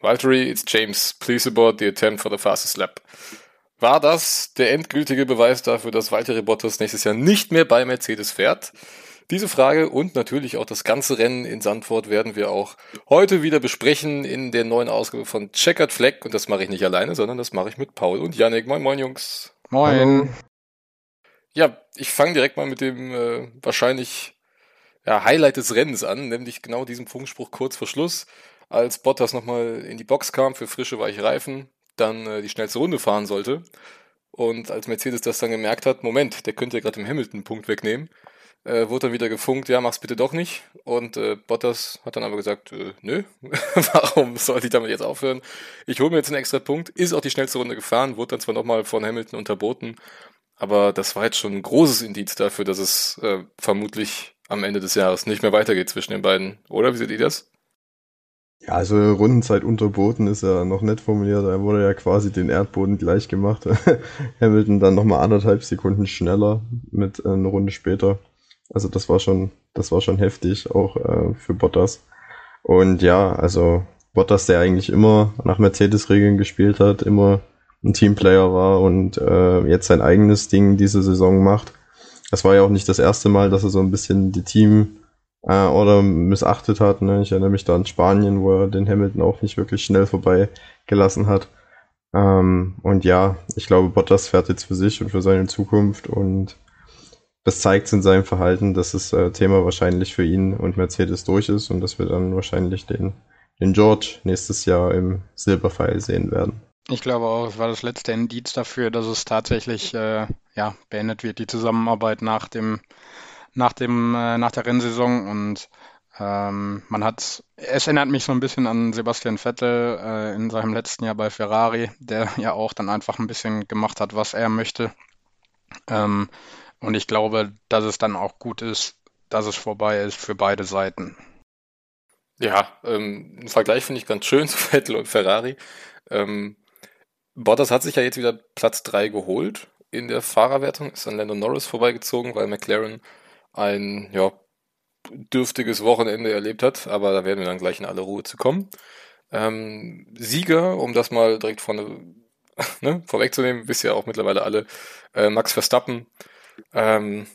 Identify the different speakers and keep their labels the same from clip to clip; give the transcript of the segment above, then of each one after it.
Speaker 1: Valtteri, it's James. Please abort the attempt for the fastest lap. War das der endgültige Beweis dafür, dass Valtteri Bottas nächstes Jahr nicht mehr bei Mercedes fährt? Diese Frage und natürlich auch das ganze Rennen in Sandford werden wir auch heute wieder besprechen in der neuen Ausgabe von Checkered Flag. Und das mache ich nicht alleine, sondern das mache ich mit Paul und Yannick. Moin, moin, Jungs.
Speaker 2: Moin.
Speaker 1: Ja, ich fange direkt mal mit dem äh, wahrscheinlich ja, Highlight des Rennens an, nämlich genau diesem Funkspruch kurz vor Schluss, als Bottas nochmal in die Box kam für frische, weiche Reifen, dann äh, die schnellste Runde fahren sollte. Und als Mercedes das dann gemerkt hat, Moment, der könnte ja gerade im Hamilton Punkt wegnehmen, äh, wurde dann wieder gefunkt, ja, mach's bitte doch nicht. Und äh, Bottas hat dann aber gesagt, äh, nö, warum sollte ich damit jetzt aufhören? Ich hole mir jetzt einen extra Punkt, ist auch die schnellste Runde gefahren, wurde dann zwar nochmal von Hamilton unterboten, aber das war jetzt schon ein großes Indiz dafür, dass es äh, vermutlich am Ende des Jahres nicht mehr weitergeht zwischen den beiden. Oder wie seht ihr das?
Speaker 3: Ja, also Rundenzeit unterboten ist ja noch nett formuliert. Er wurde ja quasi den Erdboden gleich gemacht. Hamilton dann nochmal anderthalb Sekunden schneller mit äh, einer Runde später. Also das war schon, das war schon heftig, auch äh, für Bottas. Und ja, also Bottas, der eigentlich immer nach Mercedes-Regeln gespielt hat, immer ein Teamplayer war und äh, jetzt sein eigenes Ding diese Saison macht. Das war ja auch nicht das erste Mal, dass er so ein bisschen die Team äh, oder missachtet hat. Ne? Ich erinnere mich da an Spanien, wo er den Hamilton auch nicht wirklich schnell vorbei gelassen hat. Ähm, und ja, ich glaube, Bottas fährt jetzt für sich und für seine Zukunft und das zeigt in seinem Verhalten, dass das äh, Thema wahrscheinlich für ihn und Mercedes durch ist und dass wir dann wahrscheinlich den, den George nächstes Jahr im Silberpfeil sehen werden.
Speaker 2: Ich glaube auch, es war das letzte Indiz dafür, dass es tatsächlich äh, ja, beendet wird, die Zusammenarbeit nach dem, nach dem, äh, nach der Rennsaison und ähm, man hat, es erinnert mich so ein bisschen an Sebastian Vettel äh, in seinem letzten Jahr bei Ferrari, der ja auch dann einfach ein bisschen gemacht hat, was er möchte. Ähm, und ich glaube, dass es dann auch gut ist, dass es vorbei ist für beide Seiten.
Speaker 1: Ja, ähm, ein Vergleich finde ich ganz schön zu Vettel und Ferrari. Ähm, Bottas hat sich ja jetzt wieder Platz 3 geholt in der Fahrerwertung, ist an Lando Norris vorbeigezogen, weil McLaren ein ja, dürftiges Wochenende erlebt hat, aber da werden wir dann gleich in aller Ruhe zu kommen. Ähm, Sieger, um das mal direkt vorne, ne, vorwegzunehmen, wisst ihr auch mittlerweile alle, äh, Max Verstappen, ähm,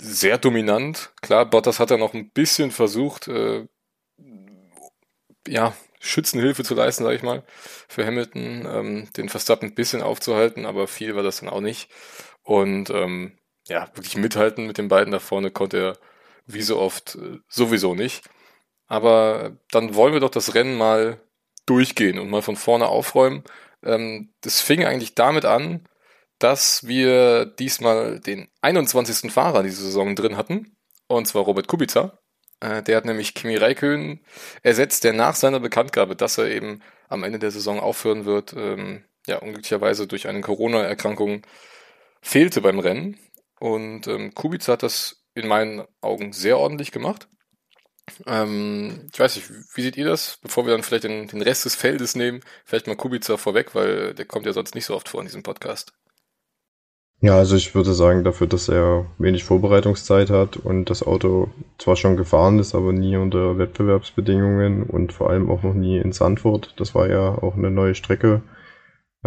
Speaker 1: sehr dominant. Klar, Bottas hat ja noch ein bisschen versucht, äh, ja, Schützenhilfe zu leisten, sage ich mal, für Hamilton, ähm, den Verstappen ein bisschen aufzuhalten, aber viel war das dann auch nicht. Und ähm, ja, wirklich mithalten mit den beiden da vorne konnte er wie so oft äh, sowieso nicht. Aber dann wollen wir doch das Rennen mal durchgehen und mal von vorne aufräumen. Ähm, das fing eigentlich damit an, dass wir diesmal den 21. Fahrer diese Saison drin hatten, und zwar Robert Kubica. Äh, der hat nämlich Kimi Räikkönen ersetzt, der nach seiner Bekanntgabe, dass er eben am Ende der Saison aufhören wird, ähm, ja, unglücklicherweise durch eine Corona-Erkrankung fehlte beim Rennen. Und ähm, Kubica hat das in meinen Augen sehr ordentlich gemacht. Ähm, ich weiß nicht, wie seht ihr das? Bevor wir dann vielleicht den, den Rest des Feldes nehmen, vielleicht mal Kubica vorweg, weil der kommt ja sonst nicht so oft vor in diesem Podcast.
Speaker 3: Ja, also ich würde sagen, dafür, dass er wenig Vorbereitungszeit hat und das Auto zwar schon gefahren ist, aber nie unter Wettbewerbsbedingungen und vor allem auch noch nie in Sandford. Das war ja auch eine neue Strecke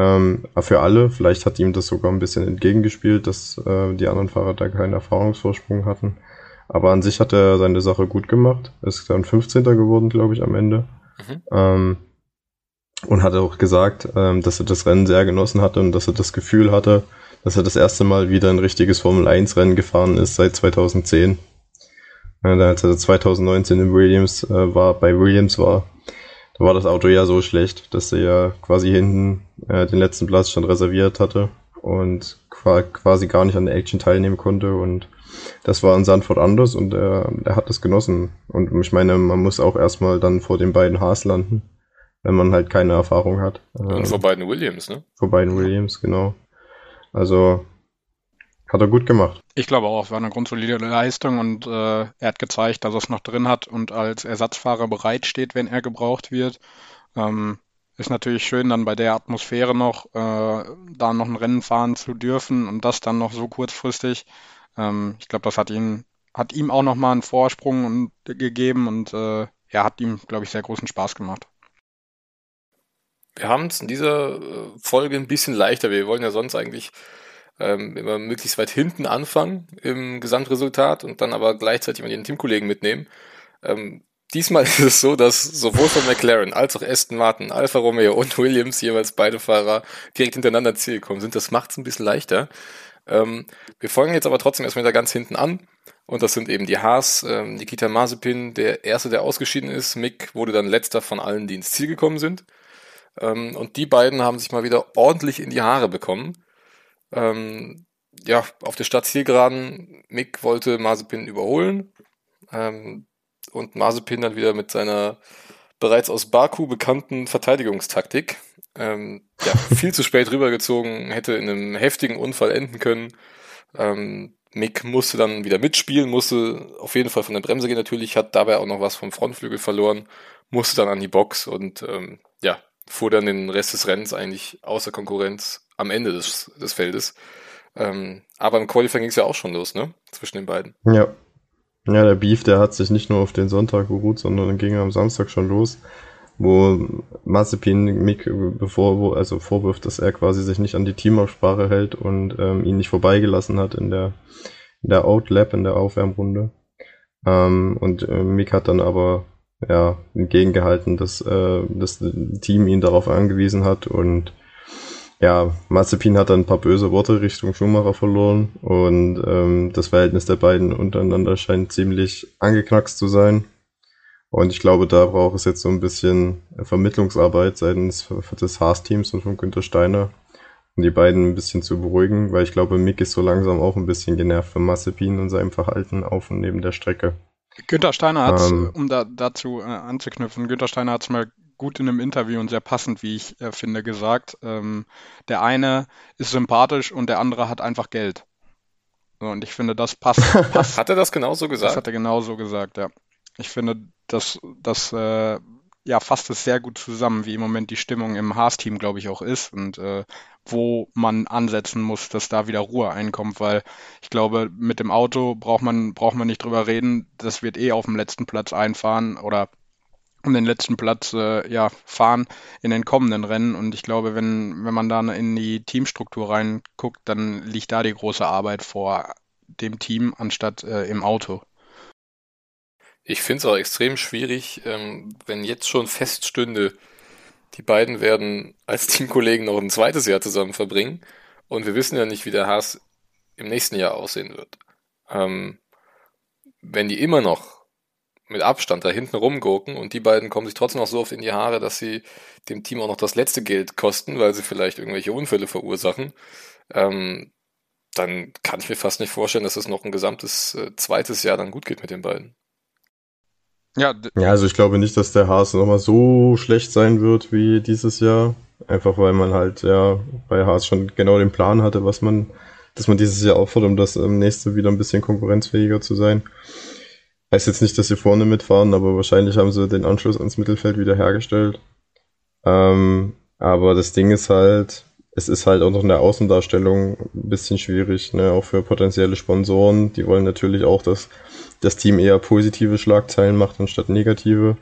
Speaker 3: ähm, für alle. Vielleicht hat ihm das sogar ein bisschen entgegengespielt, dass äh, die anderen Fahrer da keinen Erfahrungsvorsprung hatten. Aber an sich hat er seine Sache gut gemacht. Ist dann 15. geworden, glaube ich, am Ende. Mhm. Ähm, und hat auch gesagt, ähm, dass er das Rennen sehr genossen hatte und dass er das Gefühl hatte, dass er das erste Mal wieder ein richtiges Formel-1-Rennen gefahren ist seit 2010. Ja, als er 2019 in Williams äh, war, bei Williams war, war das Auto ja so schlecht, dass er ja quasi hinten äh, den letzten Platz schon reserviert hatte und quasi gar nicht an der Action teilnehmen konnte und das war in Sandford anders und er, er hat das genossen. Und ich meine, man muss auch erstmal dann vor den beiden Haas landen, wenn man halt keine Erfahrung hat.
Speaker 1: Und vor beiden Williams, ne?
Speaker 3: Vor beiden Williams, genau. Also hat er gut gemacht.
Speaker 2: Ich glaube auch, es war eine grundsolide Leistung und äh, er hat gezeigt, dass er es noch drin hat und als Ersatzfahrer bereitsteht, wenn er gebraucht wird. Ähm, ist natürlich schön, dann bei der Atmosphäre noch äh, da noch ein Rennen fahren zu dürfen und das dann noch so kurzfristig. Ähm, ich glaube, das hat ihn hat ihm auch nochmal einen Vorsprung und, gegeben und äh, er hat ihm, glaube ich, sehr großen Spaß gemacht.
Speaker 1: wir haben es in dieser äh, Folge ein bisschen leichter. Wir wollen ja sonst eigentlich ähm, immer möglichst weit hinten anfangen im Gesamtresultat und dann aber gleichzeitig mal den Teamkollegen mitnehmen. Ähm, diesmal ist es so, dass sowohl von McLaren als auch Aston Martin, Alfa Romeo und Williams jeweils beide Fahrer direkt hintereinander Ziel gekommen sind. Das macht es ein bisschen leichter. Ähm, wir folgen jetzt aber trotzdem erstmal da ganz hinten an. Und das sind eben die Haas, ähm, Nikita Mazepin, der erste, der ausgeschieden ist. Mick wurde dann letzter von allen, die ins Ziel gekommen sind. Ähm, und die beiden haben sich mal wieder ordentlich in die Haare bekommen. Ähm, ja, auf der Startzielgeraden, Mick wollte Mazepin überholen. Ähm, und Mazepin dann wieder mit seiner bereits aus Baku bekannten Verteidigungstaktik. Ähm, ja, viel zu spät rübergezogen, hätte in einem heftigen Unfall enden können. Ähm, Mick musste dann wieder mitspielen, musste auf jeden Fall von der Bremse gehen natürlich, hat dabei auch noch was vom Frontflügel verloren, musste dann an die Box und ähm, ja, fuhr dann den Rest des Rennens eigentlich außer Konkurrenz am Ende des, des Feldes. Ähm, aber im Qualifying ging es ja auch schon los, ne? Zwischen den beiden.
Speaker 3: Ja. Ja, der Beef, der hat sich nicht nur auf den Sonntag beruht, sondern ging am Samstag schon los, wo Mazepin Mick bevor, also vorwirft, dass er quasi sich nicht an die Teamabsprache hält und ähm, ihn nicht vorbeigelassen hat in der, in der Outlap, in der Aufwärmrunde. Ähm, und äh, Mick hat dann aber ja entgegengehalten, dass äh, das Team ihn darauf angewiesen hat und ja, Mazepin hat dann ein paar böse Worte Richtung Schumacher verloren und ähm, das Verhältnis der beiden untereinander scheint ziemlich angeknackst zu sein. Und ich glaube, da braucht es jetzt so ein bisschen Vermittlungsarbeit seitens des Haas-Teams und von Günter Steiner, um die beiden ein bisschen zu beruhigen, weil ich glaube, Mick ist so langsam auch ein bisschen genervt von Mazepin und seinem Verhalten auf und neben der Strecke.
Speaker 2: Günter Steiner hat, ähm, um da, dazu äh, anzuknüpfen, Günter Steiner hat es mal gut in einem Interview und sehr passend, wie ich äh, finde, gesagt. Ähm, der eine ist sympathisch und der andere hat einfach Geld. So, und ich finde, das passt, passt.
Speaker 1: hat er das genauso gesagt? Das
Speaker 2: hat er genauso gesagt, ja. Ich finde, das, das äh, ja, fasst es sehr gut zusammen, wie im Moment die Stimmung im Haas-Team, glaube ich, auch ist und äh, wo man ansetzen muss, dass da wieder Ruhe einkommt, weil ich glaube, mit dem Auto braucht man, braucht man nicht drüber reden. Das wird eh auf dem letzten Platz einfahren oder um den letzten Platz äh, ja, fahren in den kommenden Rennen. Und ich glaube, wenn, wenn man dann in die Teamstruktur reinguckt, dann liegt da die große Arbeit vor dem Team anstatt äh, im Auto.
Speaker 1: Ich finde es auch extrem schwierig, ähm, wenn jetzt schon feststünde, die beiden werden als Teamkollegen noch ein zweites Jahr zusammen verbringen. Und wir wissen ja nicht, wie der Haas im nächsten Jahr aussehen wird. Ähm, wenn die immer noch mit Abstand da hinten rumgurken und die beiden kommen sich trotzdem noch so oft in die Haare, dass sie dem Team auch noch das letzte Geld kosten, weil sie vielleicht irgendwelche Unfälle verursachen, ähm, dann kann ich mir fast nicht vorstellen, dass es noch ein gesamtes äh, zweites Jahr dann gut geht mit den beiden.
Speaker 3: Ja, ja, also ich glaube nicht, dass der Haas nochmal so schlecht sein wird wie dieses Jahr. Einfach weil man halt ja bei Haas schon genau den Plan hatte, was man, dass man dieses Jahr auffordert, um das ähm, nächste wieder ein bisschen konkurrenzfähiger zu sein. Heißt jetzt nicht, dass sie vorne mitfahren, aber wahrscheinlich haben sie den Anschluss ans Mittelfeld wieder hergestellt. Ähm, aber das Ding ist halt, es ist halt auch noch in der Außendarstellung ein bisschen schwierig, ne? auch für potenzielle Sponsoren. Die wollen natürlich auch, dass das Team eher positive Schlagzeilen macht anstatt negative.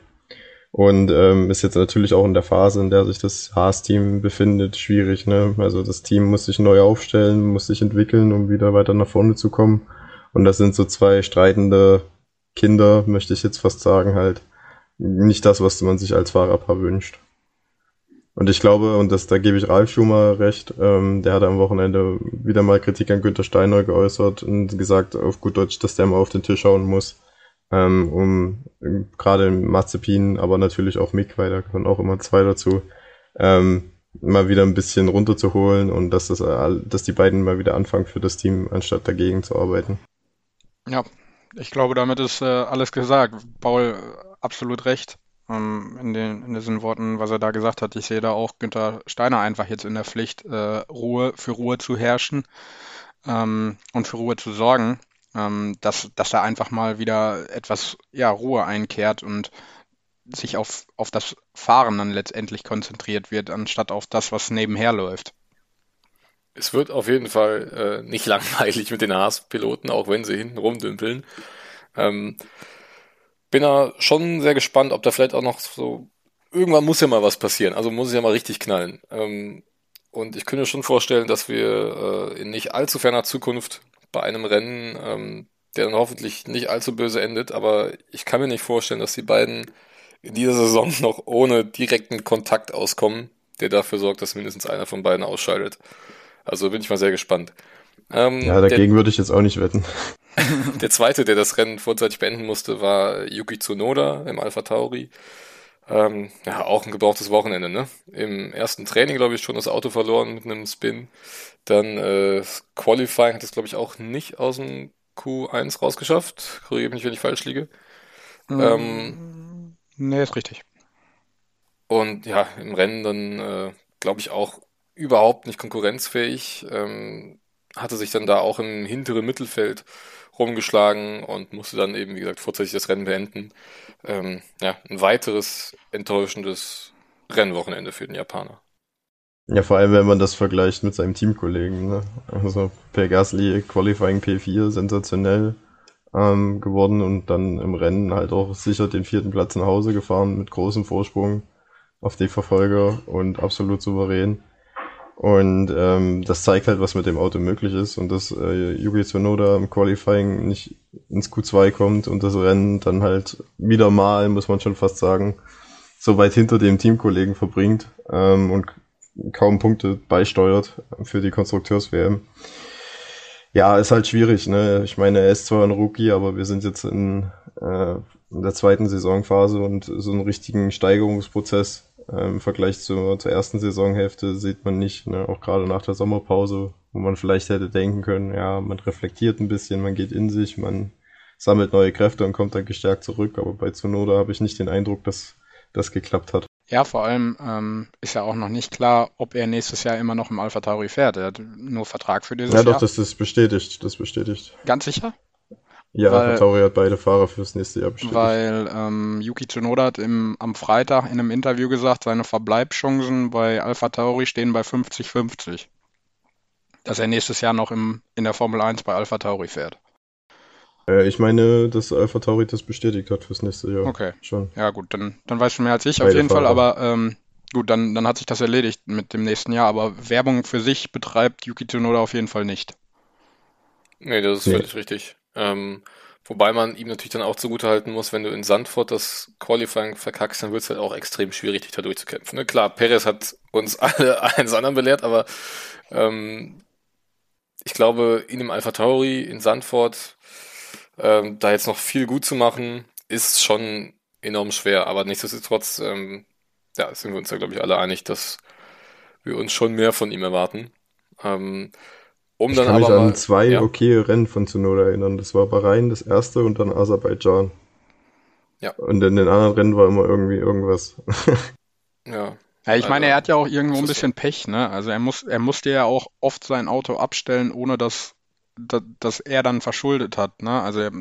Speaker 3: Und ähm, ist jetzt natürlich auch in der Phase, in der sich das Haas-Team befindet, schwierig. Ne? Also das Team muss sich neu aufstellen, muss sich entwickeln, um wieder weiter nach vorne zu kommen. Und das sind so zwei streitende Kinder, möchte ich jetzt fast sagen, halt nicht das, was man sich als Fahrerpaar wünscht. Und ich glaube, und das, da gebe ich Ralf Schumer recht, ähm, der hat am Wochenende wieder mal Kritik an Günter Steiner geäußert und gesagt, auf gut Deutsch, dass der mal auf den Tisch schauen muss, ähm, um gerade Mazepin, aber natürlich auch Mick, weil da gehören auch immer zwei dazu, ähm, mal wieder ein bisschen runterzuholen und dass, das, dass die beiden mal wieder anfangen für das Team, anstatt dagegen zu arbeiten.
Speaker 2: Ja, ich glaube, damit ist äh, alles gesagt. Paul, absolut recht ähm, in, den, in diesen Worten, was er da gesagt hat. Ich sehe da auch Günther Steiner einfach jetzt in der Pflicht, äh, Ruhe für Ruhe zu herrschen ähm, und für Ruhe zu sorgen, ähm, dass, dass er einfach mal wieder etwas ja, Ruhe einkehrt und sich auf, auf das Fahren dann letztendlich konzentriert wird, anstatt auf das, was nebenher läuft.
Speaker 1: Es wird auf jeden Fall äh, nicht langweilig mit den Haas-Piloten, auch wenn sie hinten rumdümpeln. Ähm, bin da schon sehr gespannt, ob da vielleicht auch noch so irgendwann muss ja mal was passieren, also muss es ja mal richtig knallen. Ähm, und ich könnte mir schon vorstellen, dass wir äh, in nicht allzu ferner Zukunft bei einem Rennen, ähm, der dann hoffentlich nicht allzu böse endet, aber ich kann mir nicht vorstellen, dass die beiden in dieser Saison noch ohne direkten Kontakt auskommen, der dafür sorgt, dass mindestens einer von beiden ausscheidet. Also bin ich mal sehr gespannt.
Speaker 3: Ähm, ja, dagegen der, würde ich jetzt auch nicht wetten.
Speaker 1: der zweite, der das Rennen vorzeitig beenden musste, war Yuki Tsunoda im Alpha Tauri. Ähm, ja, auch ein gebrauchtes Wochenende, ne? Im ersten Training, glaube ich, schon das Auto verloren mit einem Spin. Dann äh, Qualifying hat es, glaube ich, auch nicht aus dem Q1 rausgeschafft. Korrigiere mich, wenn ich falsch liege.
Speaker 2: Mm, ähm, nee, ist richtig.
Speaker 1: Und ja, im Rennen dann, äh, glaube ich, auch überhaupt nicht konkurrenzfähig. Ähm, hatte sich dann da auch im hinteren Mittelfeld rumgeschlagen und musste dann eben, wie gesagt, vorzeitig das Rennen beenden. Ähm, ja, ein weiteres enttäuschendes Rennwochenende für den Japaner.
Speaker 3: Ja, vor allem, wenn man das vergleicht mit seinem Teamkollegen. Ne? Also Per Gasly Qualifying P4 sensationell ähm, geworden und dann im Rennen halt auch sicher den vierten Platz nach Hause gefahren mit großem Vorsprung auf die Verfolger und absolut souverän. Und ähm, das zeigt halt, was mit dem Auto möglich ist und dass äh, Yuki Tsunoda im Qualifying nicht ins Q2 kommt und das Rennen dann halt wieder mal, muss man schon fast sagen, so weit hinter dem Teamkollegen verbringt ähm, und kaum Punkte beisteuert für die Konstrukteurs-WM. Ja, ist halt schwierig, ne? Ich meine, er ist zwar ein Rookie, aber wir sind jetzt in, äh, in der zweiten Saisonphase und so einen richtigen Steigerungsprozess im Vergleich zur, zur ersten Saisonhälfte sieht man nicht, ne? auch gerade nach der Sommerpause, wo man vielleicht hätte denken können, ja, man reflektiert ein bisschen, man geht in sich, man sammelt neue Kräfte und kommt dann gestärkt zurück, aber bei Zunoda habe ich nicht den Eindruck, dass das geklappt hat.
Speaker 2: Ja, vor allem ähm, ist ja auch noch nicht klar, ob er nächstes Jahr immer noch im Alpha Tauri fährt. Er hat nur Vertrag für dieses
Speaker 3: Jahr.
Speaker 2: Ja,
Speaker 3: doch, das ist bestätigt, das ist bestätigt.
Speaker 2: Ganz sicher?
Speaker 3: Ja, weil, Tauri hat beide Fahrer fürs nächste Jahr
Speaker 2: bestätigt. Weil ähm, Yuki Tsunoda hat im, am Freitag in einem Interview gesagt, seine Verbleibschancen bei Alpha Tauri stehen bei 50-50. Dass er nächstes Jahr noch im, in der Formel 1 bei Alpha Tauri fährt.
Speaker 3: Äh, ich meine, dass Alpha Tauri das bestätigt hat fürs nächste Jahr.
Speaker 2: Okay. Schon. Ja, gut, dann, dann weißt du mehr als ich beide auf jeden Fahrer. Fall, aber ähm, gut, dann, dann hat sich das erledigt mit dem nächsten Jahr, aber Werbung für sich betreibt Yuki Tsunoda auf jeden Fall nicht.
Speaker 1: Nee, das ist nee. völlig richtig. Ähm, wobei man ihm natürlich dann auch zugutehalten muss, wenn du in Sandford das Qualifying verkackst, dann wird es halt auch extrem schwierig, dich da durchzukämpfen. Ne? Klar, Perez hat uns alle eins anderen belehrt, aber ähm, ich glaube, in dem Alpha Tauri in Sandford ähm, da jetzt noch viel gut zu machen, ist schon enorm schwer. Aber nichtsdestotrotz, ähm, ja, sind wir uns da, glaube ich, alle einig, dass wir uns schon mehr von ihm erwarten. Ähm,
Speaker 3: um ich dann kann aber mich an zwei ja. okay Rennen von Tsunoda erinnern. Das war Bahrain das erste und dann Aserbaidschan. Ja. Und in den anderen Rennen war immer irgendwie irgendwas.
Speaker 2: ja. Ja, ich meine, er hat ja auch irgendwo ein bisschen Pech, ne? Also er muss, er musste ja auch oft sein Auto abstellen, ohne dass, dass, dass er dann verschuldet hat, ne? Also er,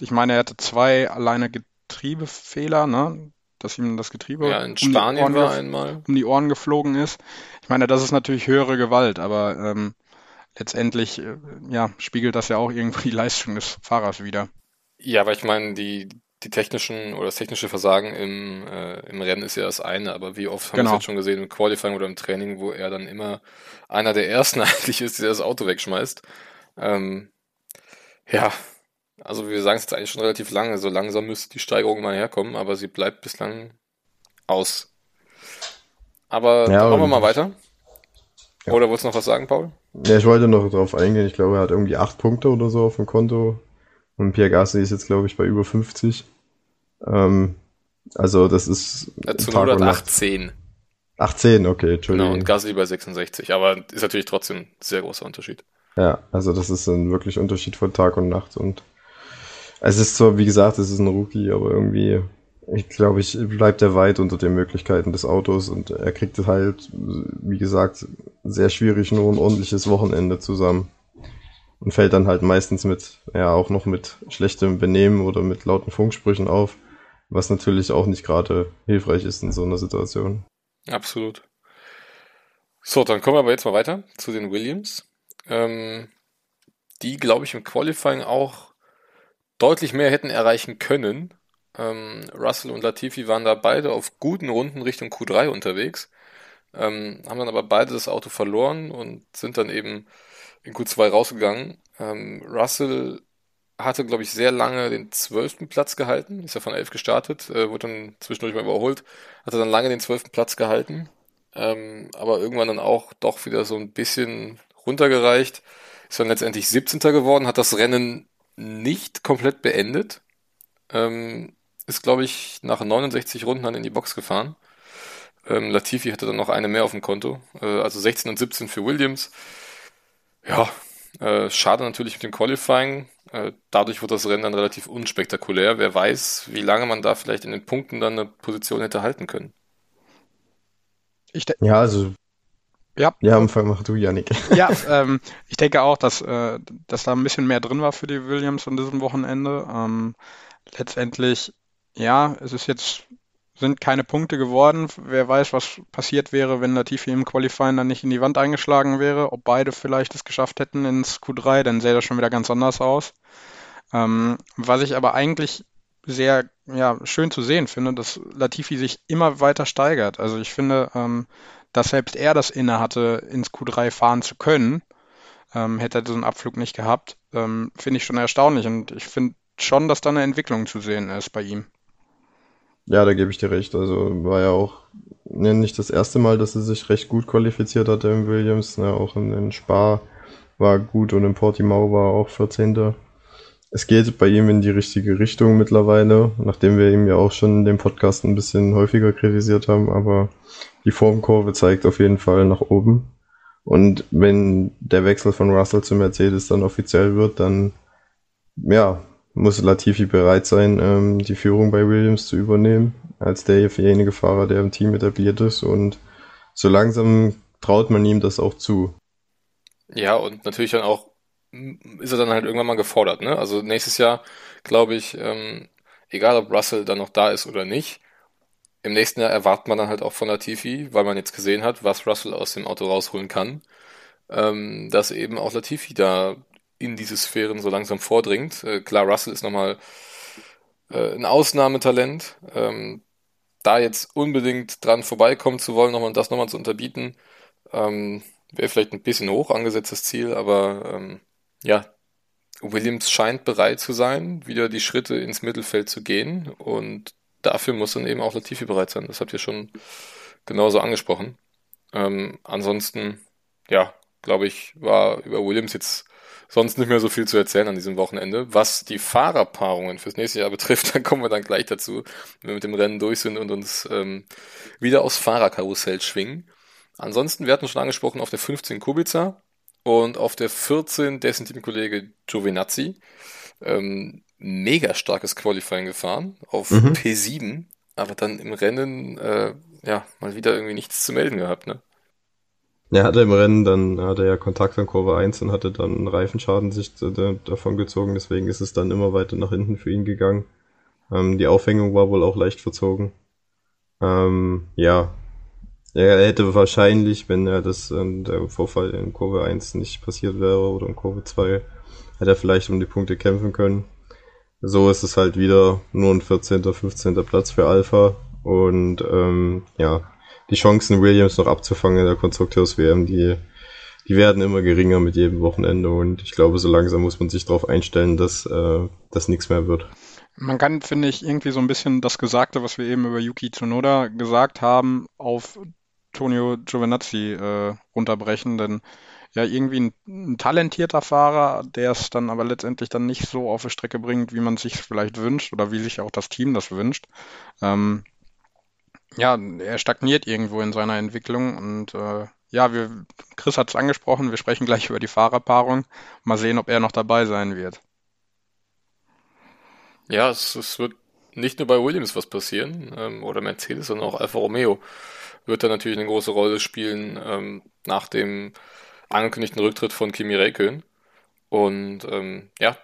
Speaker 2: ich meine, er hatte zwei alleine Getriebefehler, ne? Dass ihm das Getriebe
Speaker 1: ja, in Spanien um war einmal.
Speaker 2: um die Ohren geflogen ist. Ich meine, das ist natürlich höhere Gewalt, aber ähm, letztendlich äh, ja, spiegelt das ja auch irgendwie die Leistung des Fahrers wieder.
Speaker 1: Ja, aber ich meine, die, die technischen oder das technische Versagen im, äh, im Rennen ist ja das eine, aber wie oft haben genau. wir es jetzt schon gesehen im Qualifying oder im Training, wo er dann immer einer der ersten eigentlich ist, der das Auto wegschmeißt. Ähm, ja, also wir sagen es jetzt eigentlich schon relativ lange, so langsam müsste die Steigerung mal herkommen, aber sie bleibt bislang aus. Aber ja, machen wir mal weiter. Ja. Oder wolltest du noch was sagen, Paul?
Speaker 3: Ja, ich wollte noch darauf eingehen. Ich glaube, er hat irgendwie acht Punkte oder so auf dem Konto. Und Pierre Gasly ist jetzt, glaube ich, bei über 50. Ähm, also, das ist.
Speaker 1: Ja, zu 118.
Speaker 3: 18, okay, Entschuldigung.
Speaker 1: Genau, und Gasly bei 66. Aber ist natürlich trotzdem ein sehr großer Unterschied.
Speaker 3: Ja, also das ist ein wirklich Unterschied von Tag und Nacht. Und es ist zwar, wie gesagt, es ist ein Rookie, aber irgendwie ich glaube, ich bleibt er weit unter den Möglichkeiten des Autos und er kriegt halt, wie gesagt, sehr schwierig nur ein ordentliches Wochenende zusammen. Und fällt dann halt meistens mit, ja, auch noch mit schlechtem Benehmen oder mit lauten Funksprüchen auf, was natürlich auch nicht gerade hilfreich ist in so einer Situation.
Speaker 1: Absolut. So, dann kommen wir aber jetzt mal weiter zu den Williams. Ähm, die, glaube ich, im Qualifying auch deutlich mehr hätten erreichen können, Ähm, Russell und Latifi waren da beide auf guten Runden Richtung Q3 unterwegs, ähm, haben dann aber beide das Auto verloren und sind dann eben in Q2 rausgegangen. Ähm, Russell hatte, glaube ich, sehr lange den zwölften Platz gehalten, ist ja von elf gestartet, äh, wurde dann zwischendurch mal überholt, hatte dann lange den zwölften Platz gehalten, ähm, aber irgendwann dann auch doch wieder so ein bisschen runtergereicht, ist dann letztendlich 17. geworden, hat das Rennen nicht komplett beendet, ähm, ist, glaube ich, nach 69 Runden dann in die Box gefahren. Ähm, Latifi hatte dann noch eine mehr auf dem Konto, äh, also 16 und 17 für Williams. Ja, äh, schade natürlich mit dem Qualifying. Äh, dadurch wird das Rennen dann relativ unspektakulär. Wer weiß, wie lange man da vielleicht in den Punkten dann eine Position hätte halten können.
Speaker 3: Ich ja, also ja. Ja, am Fall mach du, Janik.
Speaker 2: Ja, ähm, ich denke auch, dass, äh, dass da ein bisschen mehr drin war für die Williams an diesem Wochenende. Ähm, letztendlich, ja, es ist jetzt, sind keine Punkte geworden. Wer weiß, was passiert wäre, wenn Latifi im Qualifying dann nicht in die Wand eingeschlagen wäre. Ob beide vielleicht es geschafft hätten ins Q3, dann sähe das schon wieder ganz anders aus. Ähm, was ich aber eigentlich sehr ja, schön zu sehen finde, dass Latifi sich immer weiter steigert. Also ich finde, ähm, dass selbst er das inne hatte, ins Q3 fahren zu können, ähm, hätte er so einen Abflug nicht gehabt, ähm, finde ich schon erstaunlich. Und ich finde schon, dass da eine Entwicklung zu sehen ist bei ihm.
Speaker 3: Ja, da gebe ich dir recht. Also war ja auch ne, nicht das erste Mal, dass er sich recht gut qualifiziert hatte im Williams. Ne, auch in, in Spa war gut und in Portimao war er auch 14. Es geht bei ihm in die richtige Richtung mittlerweile, nachdem wir ihm ja auch schon in dem Podcast ein bisschen häufiger kritisiert haben, aber die Formkurve zeigt auf jeden Fall nach oben. Und wenn der Wechsel von Russell zu Mercedes dann offiziell wird, dann ja, muss Latifi bereit sein, ähm, die Führung bei Williams zu übernehmen, als derjenige Fahrer, der im Team etabliert ist. Und so langsam traut man ihm das auch zu.
Speaker 1: Ja, und natürlich dann auch ist er dann halt irgendwann mal gefordert. Ne? Also nächstes Jahr, glaube ich, ähm, egal ob Russell dann noch da ist oder nicht, im nächsten Jahr erwartet man dann halt auch von Latifi, weil man jetzt gesehen hat, was Russell aus dem Auto rausholen kann, ähm, dass eben auch Latifi da in diese Sphären so langsam vordringt. Äh, klar, Russell ist nochmal äh, ein Ausnahmetalent. Ähm, da jetzt unbedingt dran vorbeikommen zu wollen, nochmal das nochmal zu unterbieten, ähm, wäre vielleicht ein bisschen hoch angesetztes Ziel, aber ähm, ja, Williams scheint bereit zu sein, wieder die Schritte ins Mittelfeld zu gehen und dafür muss dann eben auch Latifi bereit sein. Das habt ihr schon genauso angesprochen. Ähm, ansonsten, ja, glaube ich, war über Williams jetzt sonst nicht mehr so viel zu erzählen an diesem Wochenende. Was die Fahrerpaarungen fürs nächste Jahr betrifft, dann kommen wir dann gleich dazu, wenn wir mit dem Rennen durch sind und uns ähm, wieder aufs Fahrerkarussell schwingen. Ansonsten, wir hatten schon angesprochen, auf der 15 Kubica und auf der 14 dessen Teamkollege Giovinazzi. Ähm, mega starkes Qualifying gefahren auf mhm. P7, aber dann im Rennen äh, ja mal wieder irgendwie nichts zu melden gehabt, ne?
Speaker 3: Er hatte im Rennen, dann hat er ja Kontakt an Kurve 1 und hatte dann einen Reifenschaden sich äh, davon gezogen, deswegen ist es dann immer weiter nach hinten für ihn gegangen. Ähm, die Aufhängung war wohl auch leicht verzogen. Ähm, ja, er hätte wahrscheinlich, wenn er das äh, der Vorfall in Kurve 1 nicht passiert wäre oder in Kurve 2, hätte er vielleicht um die Punkte kämpfen können. So ist es halt wieder nur ein 14., 15. Platz für Alpha. Und ähm, ja, die Chancen, Williams noch abzufangen in der Konstrukteurs-WM, die, die werden immer geringer mit jedem Wochenende. Und ich glaube, so langsam muss man sich darauf einstellen, dass äh, das nichts mehr wird.
Speaker 2: Man kann, finde ich, irgendwie so ein bisschen das Gesagte, was wir eben über Yuki Tsunoda gesagt haben, auf Tonio Giovinazzi äh, runterbrechen, denn ja irgendwie ein, ein, talentierter Fahrer, der es dann aber letztendlich dann nicht so auf die Strecke bringt, wie man sich vielleicht wünscht oder wie sich auch das Team das wünscht. Ähm, ja, er stagniert irgendwo in seiner Entwicklung und äh, ja, wir, Chris hat es angesprochen, wir sprechen gleich über die Fahrerpaarung. Mal sehen, ob er noch dabei sein wird.
Speaker 1: Ja, es, es wird nicht nur bei Williams was passieren ähm, oder Mercedes, sondern auch Alfa Romeo wird da natürlich eine große Rolle spielen ähm, nach dem angekündigten Rücktritt von Kimi Räikkönen. Und ähm, ja,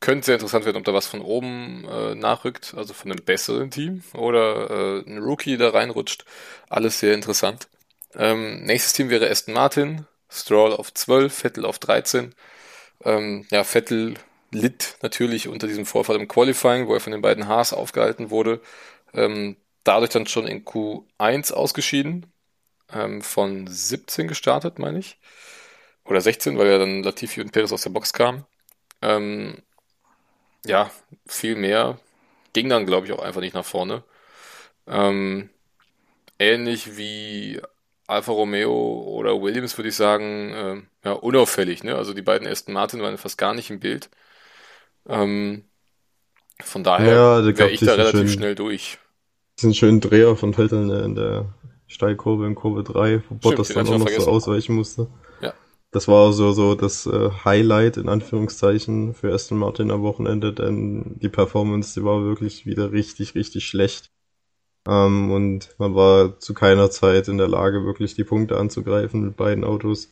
Speaker 1: könnte sehr interessant werden, ob da was von oben äh, nachrückt, also von einem besseren Team oder äh, ein Rookie da reinrutscht. Alles sehr interessant. Ähm, nächstes Team wäre Aston Martin, Stroll auf 12, Vettel auf 13. Ähm, ja, Vettel litt natürlich unter diesem Vorfall im Qualifying, wo er von den beiden Haas aufgehalten wurde. Ähm, dadurch dann schon in Q1 ausgeschieden, ähm, von 17 gestartet, meine ich. Oder 16, weil ja dann Latifi und Perez aus der Box kamen. Ähm, ja, viel mehr ging dann, glaube ich, auch einfach nicht nach vorne. Ähm, ähnlich wie Alfa Romeo oder Williams, würde ich sagen, äh, ja, unauffällig. Ne? Also die beiden Aston Martin waren fast gar nicht im Bild. Ähm, von daher
Speaker 3: Ja, da
Speaker 1: wäre ich da relativ
Speaker 3: schönen,
Speaker 1: schnell durch.
Speaker 3: diesen schönen Dreher von Vettel in der Steilkurve in Kurve 3, wo Bottas dann auch
Speaker 1: noch
Speaker 3: noch so
Speaker 1: vergessen.
Speaker 3: ausweichen musste.
Speaker 1: Ja.
Speaker 3: Das war so, so das äh, Highlight in Anführungszeichen für Aston Martin am Wochenende, denn die Performance, die war wirklich wieder richtig, richtig schlecht. Ähm, und man war zu keiner Zeit in der Lage, wirklich die Punkte anzugreifen mit beiden Autos.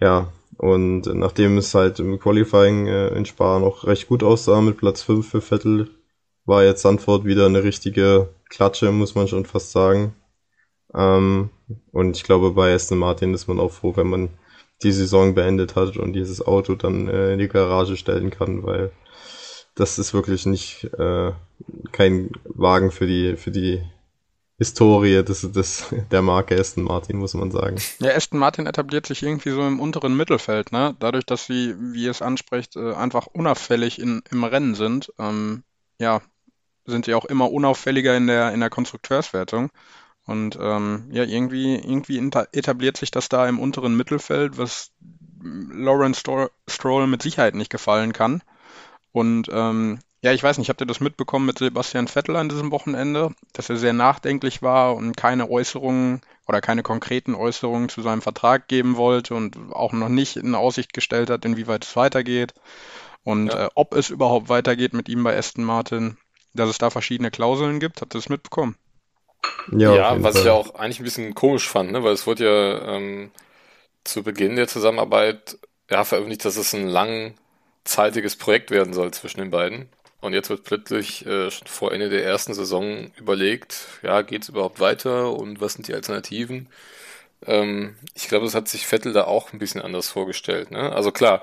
Speaker 3: Ja, und nachdem es halt im Qualifying äh, in Spa noch recht gut aussah mit Platz 5 für Vettel, war jetzt Sandford wieder eine richtige Klatsche, muss man schon fast sagen. Ähm, und ich glaube, bei Aston Martin ist man auch froh, wenn man die Saison beendet hat und dieses Auto dann äh, in die Garage stellen kann, weil das ist wirklich nicht äh, kein Wagen für die für die Historie des, des der Marke Aston Martin, muss man sagen.
Speaker 2: Ja, Aston Martin etabliert sich irgendwie so im unteren Mittelfeld, ne? Dadurch, dass sie, wie ihr es ansprecht, äh, einfach unauffällig in, im Rennen sind. Ähm, ja, sind sie auch immer unauffälliger in der, in der Konstrukteurswertung. Und ähm, ja, irgendwie, irgendwie etabliert sich das da im unteren Mittelfeld, was Lawrence Stroll, Stroll mit Sicherheit nicht gefallen kann. Und ähm, ja, ich weiß nicht, habt ihr das mitbekommen mit Sebastian Vettel an diesem Wochenende, dass er sehr nachdenklich war und keine Äußerungen oder keine konkreten Äußerungen zu seinem Vertrag geben wollte und auch noch nicht in Aussicht gestellt hat, inwieweit es weitergeht und
Speaker 1: Ja.
Speaker 2: äh, ob es überhaupt weitergeht mit ihm bei Aston Martin, dass es da verschiedene Klauseln gibt. Habt ihr das mitbekommen?
Speaker 3: Ja,
Speaker 1: Ja, was ich
Speaker 3: Fall.
Speaker 1: ja auch eigentlich ein bisschen komisch fand, ne? weil es wurde ja ähm, zu Beginn der Zusammenarbeit ja, veröffentlicht, dass es ein langzeitiges Projekt werden soll zwischen den beiden. Und jetzt wird plötzlich äh, schon vor Ende der ersten Saison überlegt, ja, geht's überhaupt weiter und was sind die Alternativen? Ähm, ich glaube, das hat sich Vettel da auch ein bisschen anders vorgestellt. Ne? Also klar,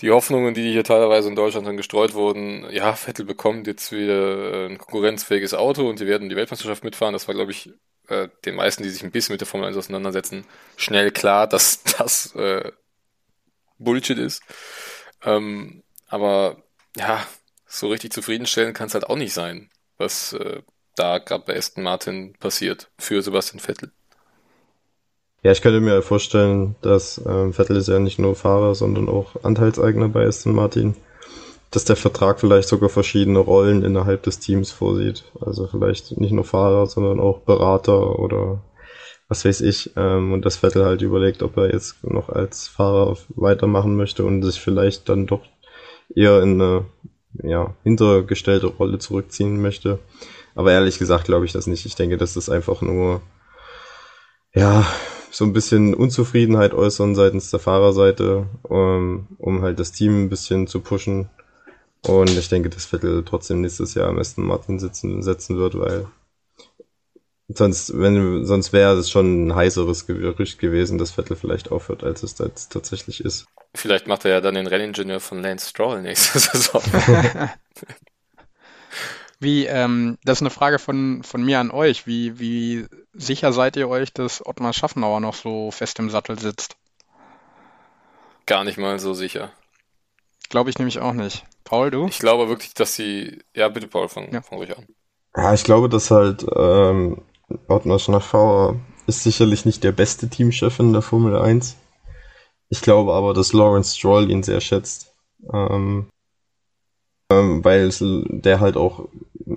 Speaker 1: die Hoffnungen, die hier teilweise in Deutschland dann gestreut wurden, ja, Vettel bekommt jetzt wieder ein konkurrenzfähiges Auto und die werden die Weltmeisterschaft mitfahren. Das war, glaube ich, äh, den meisten, die sich ein bisschen mit der Formel 1 auseinandersetzen, schnell klar, dass das äh, Bullshit ist. Ähm, aber ja, so richtig zufriedenstellend kann es halt auch nicht sein, was äh, da gerade bei Aston Martin passiert für Sebastian Vettel.
Speaker 3: Ja, ich könnte mir vorstellen, dass ähm, Vettel ist ja nicht nur Fahrer, sondern auch Anteilseigner bei Aston Martin, dass der Vertrag vielleicht sogar verschiedene Rollen innerhalb des Teams vorsieht. Also vielleicht nicht nur Fahrer, sondern auch Berater oder was weiß ich. Ähm, und dass Vettel halt überlegt, ob er jetzt noch als Fahrer weitermachen möchte und sich vielleicht dann doch eher in eine ja, hintergestellte Rolle zurückziehen möchte. Aber ehrlich gesagt glaube ich das nicht. Ich denke, das ist einfach nur ja, so ein bisschen Unzufriedenheit äußern seitens der Fahrerseite, um, um halt das Team ein bisschen zu pushen. Und ich denke, dass Vettel trotzdem nächstes Jahr am Aston Martin sitzen, setzen wird, weil sonst, wenn, sonst wäre es schon ein heißeres Gerücht gewesen, dass Vettel vielleicht aufhört, als es jetzt tatsächlich ist.
Speaker 1: Vielleicht macht er ja dann den Renningenieur von Lance Stroll nächste Saison.
Speaker 2: Wie, ähm, das ist eine Frage von, von mir an euch. Wie, wie sicher seid ihr euch, dass Ottmar Schaffnauer noch so fest im Sattel sitzt?
Speaker 1: Gar nicht mal so sicher.
Speaker 2: Glaube ich nämlich auch nicht. Paul, du?
Speaker 1: Ich glaube wirklich, dass sie. Ja, bitte, Paul, fang,
Speaker 2: Ja.
Speaker 1: fang ruhig an.
Speaker 3: Ja, ich glaube, dass halt ähm, Ottmar Schnaffauer ist sicherlich nicht der beste Teamchef in der Formel 1. Ich glaube aber, dass Lawrence Stroll ihn sehr schätzt. Ähm, ähm, weil es, der halt auch,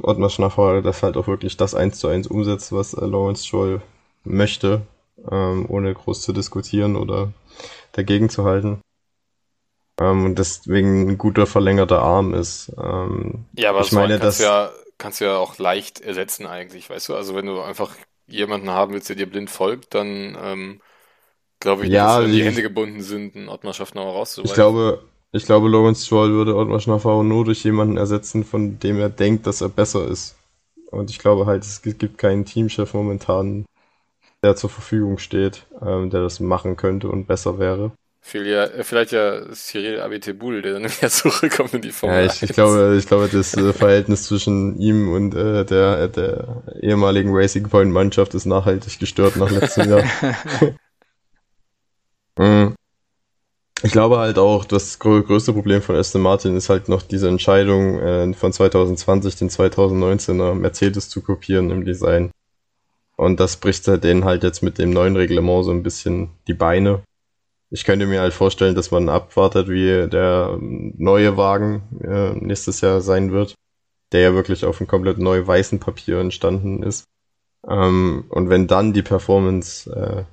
Speaker 3: Ottmar Schnaffauer, das halt auch wirklich das eins zu eins umsetzt, was äh, Lawrence Stroll möchte, ähm, ohne groß zu diskutieren oder dagegen zu halten. Ähm, und deswegen ein guter verlängerter Arm ist. Ähm,
Speaker 1: Ja, aber
Speaker 3: ich
Speaker 1: so
Speaker 3: meine,
Speaker 1: kannst
Speaker 3: dass
Speaker 1: du ja, kannst du ja auch leicht ersetzen eigentlich, weißt du? Also wenn du einfach jemanden haben willst, der dir blind folgt, dann ähm, glaube ich nicht,
Speaker 3: Ja,
Speaker 1: dass die
Speaker 3: ich-
Speaker 1: Hände gebunden sind, einen Ottmar Schaffnauer
Speaker 3: Ich
Speaker 1: rauszuweisen.
Speaker 3: glaube, ich glaube, Lawrence Stroll würde Ottmar Schnaffauer nur durch jemanden ersetzen, von dem er denkt, dass er besser ist. Und ich glaube halt, es gibt keinen Teamchef momentan, der zur Verfügung steht, ähm, der das machen könnte und besser wäre.
Speaker 1: Vielleicht, vielleicht ja Cyril Abiteboul, der dann wieder zurückkommt in die Formel
Speaker 3: Ja, ich, ich glaube, ich glaube, das äh, Verhältnis zwischen ihm und äh, der, der ehemaligen Racing Point Mannschaft ist nachhaltig gestört nach letztem Jahr. Mhm. Ich glaube halt auch, das größte Problem von Aston Martin ist halt noch diese Entscheidung äh, von 2020 den 2019er Mercedes zu kopieren im Design. Und das bricht halt denen halt jetzt mit dem neuen Reglement so ein bisschen die Beine. Ich könnte mir halt vorstellen, dass man abwartet, wie der neue Wagen äh, nächstes Jahr sein wird, der ja wirklich auf einem komplett neu weißen Papier entstanden ist. Ähm, und wenn dann die Performance äh,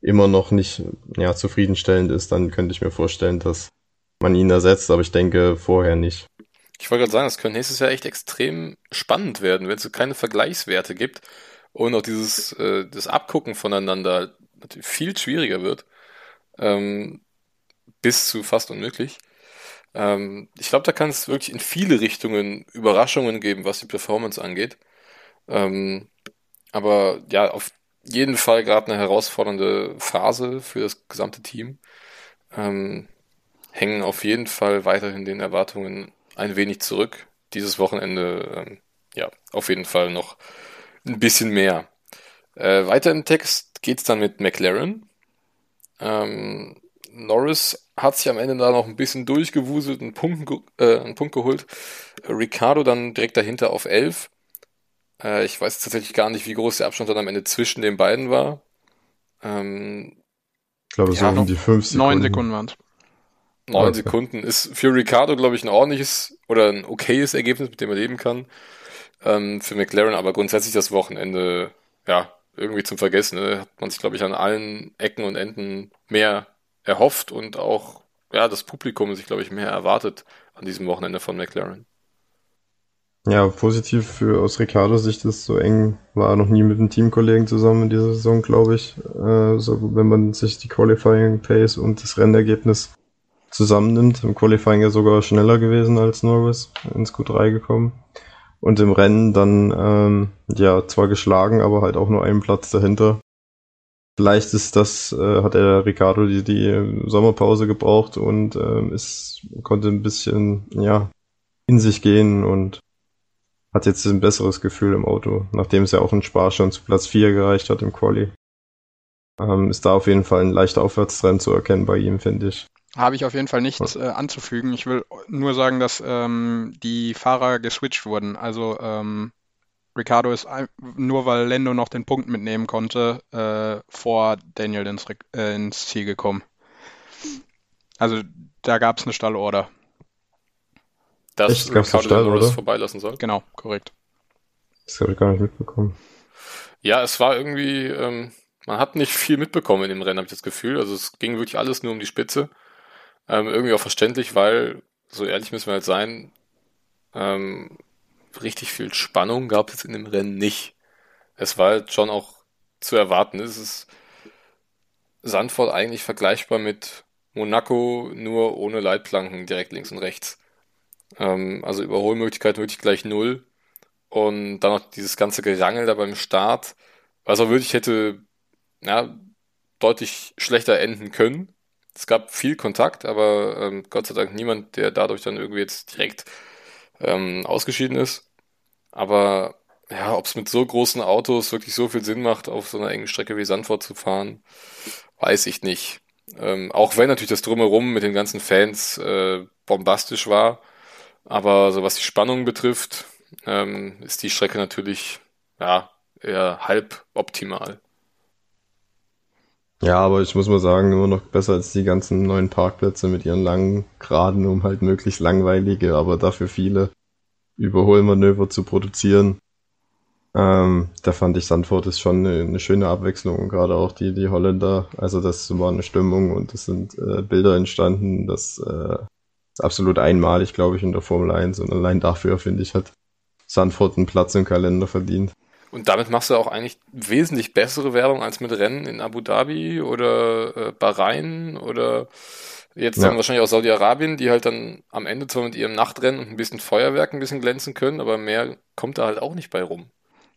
Speaker 3: immer noch nicht ja, zufriedenstellend ist, dann könnte ich mir vorstellen, dass man ihn ersetzt, aber ich denke vorher nicht.
Speaker 1: Ich wollte gerade sagen, es könnte nächstes Jahr echt extrem spannend werden, wenn es keine Vergleichswerte gibt und auch dieses äh, das Abgucken voneinander viel schwieriger wird, ähm, bis zu fast unmöglich. Ähm, ich glaube, da kann es wirklich in viele Richtungen Überraschungen geben, was die Performance angeht. Ähm, aber ja, auf jeden Fall gerade eine herausfordernde Phase für das gesamte Team. Ähm, hängen auf jeden Fall weiterhin den Erwartungen ein wenig zurück. Dieses Wochenende, ähm, ja, auf jeden Fall noch ein bisschen mehr. Äh, weiter im Text geht's dann mit McLaren. Ähm, Norris hat sich am Ende da noch ein bisschen durchgewuselt, einen Punkt, äh, einen Punkt geholt. Ricardo dann direkt dahinter auf 11. Äh, ich weiß tatsächlich gar nicht, wie groß der Abstand dann am Ende zwischen den beiden war. Ähm,
Speaker 3: ich glaube, es ja, waren die fünf Sekunden.
Speaker 2: Neun Sekunden waren es.
Speaker 1: Neun okay. Sekunden ist für Ricardo, glaube ich, ein ordentliches oder ein okayes Ergebnis, mit dem er leben kann. Ähm, für McLaren, aber grundsätzlich das Wochenende, ja, irgendwie zum Vergessen. Ne? Hat man sich, glaube ich, an allen Ecken und Enden mehr erhofft und auch, ja, das Publikum sich, glaube ich, mehr erwartet an diesem Wochenende von McLaren.
Speaker 3: Ja, positiv für aus Ricardo Sicht ist so eng, war noch nie mit einem Teamkollegen zusammen in dieser Saison, glaube ich. Äh, so, wenn man sich die Qualifying Pace und das Rennergebnis zusammennimmt. Im Qualifying ja sogar schneller gewesen als Norris, ins Q3 gekommen. Und im Rennen dann, ähm, ja, zwar geschlagen, aber halt auch nur einen Platz dahinter. Vielleicht ist das, äh, hat er Ricardo die, die Sommerpause gebraucht und äh, ist, konnte ein bisschen, ja, in sich gehen und hat jetzt ein besseres Gefühl im Auto, nachdem es ja auch in Spar schon zu Platz 4 gereicht hat im Quali. Ähm, ist da auf jeden Fall ein leichter Aufwärtstrend zu erkennen bei ihm, finde ich.
Speaker 2: Habe ich auf jeden Fall nichts äh, anzufügen. Ich will nur sagen, dass ähm, die Fahrer geswitcht wurden. Also ähm, Ricardo ist ein, nur weil Lendo noch den Punkt mitnehmen konnte, äh, vor Daniel ins, äh, ins Ziel gekommen. Also da gab es eine Stallorder
Speaker 1: dass Echt? Gab's Ricardo Stall, Norris vorbeilassen soll.
Speaker 2: Genau, korrekt.
Speaker 3: Das habe ich gar nicht mitbekommen.
Speaker 1: Ja, es war irgendwie, ähm, man hat nicht viel mitbekommen in dem Rennen, habe ich das Gefühl. Also es ging wirklich alles nur um die Spitze. Ähm, irgendwie auch verständlich, weil, so ehrlich müssen wir halt sein, ähm, richtig viel Spannung gab es in dem Rennen nicht. Es war halt schon auch zu erwarten. Es ist Sandford eigentlich vergleichbar mit Monaco, nur ohne Leitplanken direkt links und rechts. Ähm, also Überholmöglichkeit wirklich gleich null. Und dann noch dieses ganze Gerangel da beim Start, auch wirklich hätte ja, deutlich schlechter enden können. Es gab viel Kontakt, aber ähm, Gott sei Dank niemand, der dadurch dann irgendwie jetzt direkt ähm, ausgeschieden ist. Aber ja, ob es mit so großen Autos wirklich so viel Sinn macht, auf so einer engen Strecke wie Sandford zu fahren, weiß ich nicht. Ähm, auch wenn natürlich das Drumherum mit den ganzen Fans äh, bombastisch war, aber so was die Spannung betrifft, ähm, ist die Strecke natürlich ja eher halb optimal.
Speaker 3: Ja, aber ich muss mal sagen, immer noch besser als die ganzen neuen Parkplätze mit ihren langen Geraden, um halt möglichst langweilige, aber dafür viele Überholmanöver zu produzieren. Ähm, da fand ich Sandford ist schon eine, eine schöne Abwechslung, gerade auch die, die Holländer. Also das war eine Stimmung und es sind äh, Bilder entstanden, das äh, ist absolut einmalig, glaube ich, in der Formel 1 und allein dafür, finde ich, hat Sanford einen Platz im Kalender verdient.
Speaker 1: Und damit machst du auch eigentlich wesentlich bessere Werbung als mit Rennen in Abu Dhabi oder äh, Bahrain oder jetzt dann wahrscheinlich auch Saudi-Arabien, die halt dann am Ende zwar mit ihrem Nachtrennen und ein bisschen Feuerwerk ein bisschen glänzen können, aber mehr kommt da halt auch nicht bei rum.